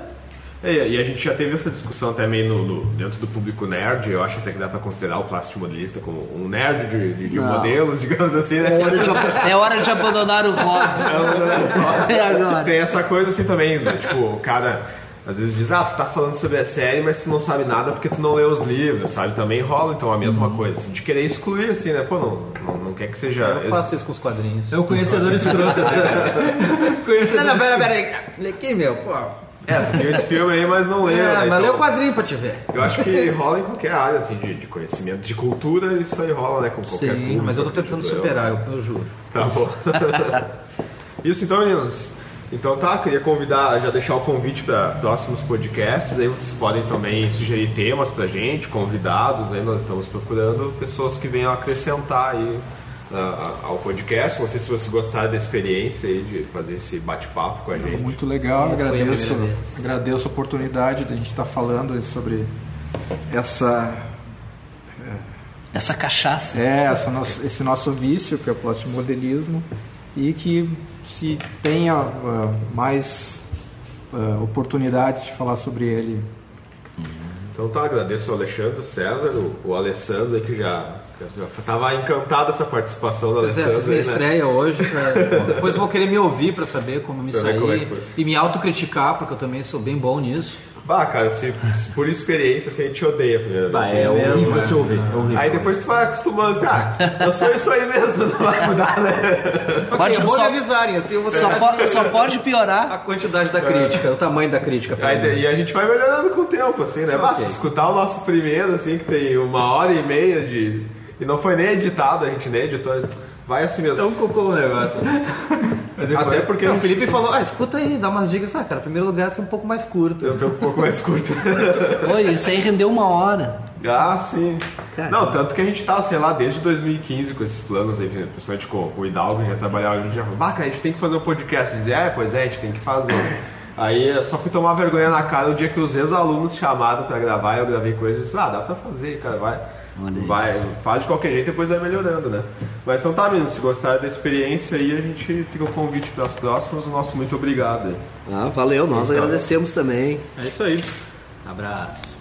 É, e a gente já teve essa discussão até meio no, no- dentro do público nerd, eu acho até que dá pra considerar o plástico modelista como um nerd de, de- de modelos, *laughs* digamos assim, né? É hora de, *laughs* é hora de abandonar o hobby. É agora. Tem essa coisa assim também, né? tipo, o cara às vezes diz, ah, tu tá falando sobre a série, mas tu não sabe nada porque tu não lê os livros, sabe? Também rola então a mesma coisa, assim, de querer excluir, assim, né? Pô, não, não, não quer que seja. Eu faço isso com os quadrinhos. É o conhecedor escroto. *laughs* conhecedor Não, não, pera, pera aí. Lê aqui, meu, pô. É, tu viu esse filme aí, mas não leu. É, né? mas lê Então, o quadrinho pra te ver. Eu acho que rola em qualquer área, assim, de, de conhecimento, de cultura, isso aí rola, né? Com qualquer Sim, público, Mas eu tô tentando tipo, superar, eu, eu juro. Tá bom. *laughs* Isso então, meninos. Então tá, queria convidar, já deixar o convite para próximos podcasts. Aí vocês podem também sugerir temas pra gente, convidados. Aí nós estamos procurando pessoas que venham acrescentar aí ao podcast. Não sei se vocês gostaram da experiência aí de fazer esse bate-papo com a gente. Muito legal, foi a agradeço, agradeço a oportunidade de a gente estar falando sobre essa, Essa cachaça. é, essa nosso- esse nosso vício, que é o plastimodelismo, e que se tenha ah, mais ah, oportunidades de falar sobre ele. Então tá, agradeço ao Alexandre, o César, o, o Alessandro que já, já tava encantado essa participação do Pois é, Alessandro. fiz minha né? estreia hoje. pra- *laughs* Depois eu vou querer me ouvir pra saber como me Pra é sair foi. e me autocriticar, porque eu também sou bem bom nisso. Bah, cara, se, se por experiência assim, a gente odeia a primeira Bah, vez. é mesmo, horrível é. se ouvir. É horrível. Aí depois tu vai acostumando assim, ah, eu sou isso aí mesmo, não vai mudar, né? Pode ok, eu vou só- avisarem, assim vou Só, saber po- *laughs* só pode piorar. a quantidade da crítica, o tamanho da crítica. Aí, e a gente vai melhorando com o tempo, assim, né? Basta Ok. escutar o nosso primeiro, assim, que tem uma hora e meia de. E não foi nem editado, a gente nem editou. Vai assim mesmo. É um cocô o negócio. *laughs* Até porque Não, o gente Felipe falou, ah, escuta aí, dá umas dicas. Ah, cara, primeiro lugar ser um pouco mais curto. eu um pouco mais curto. *laughs* Pô, isso aí rendeu uma hora. Ah, sim. Cara. Não, tanto que a gente tá, sei lá, desde 2015 com esses planos aí, principalmente com, o Hidalgo, já trabalhava, a gente já falou, bah, cara, a gente tem que fazer um podcast. A gente dizia, é, pois é, a gente tem que fazer. *laughs* Aí eu só fui tomar vergonha na cara o dia que os ex-alunos chamaram pra gravar, eu gravei com eles e disse, ah, dá pra fazer, cara, vai. Vai, faz de qualquer jeito depois vai melhorando, né? Mas então tá, meninos, se gostaram da experiência aí, a gente fica o convite para as próximas. O nosso muito obrigado. Ah, valeu, nós agradecemos também. É isso aí. Abraço.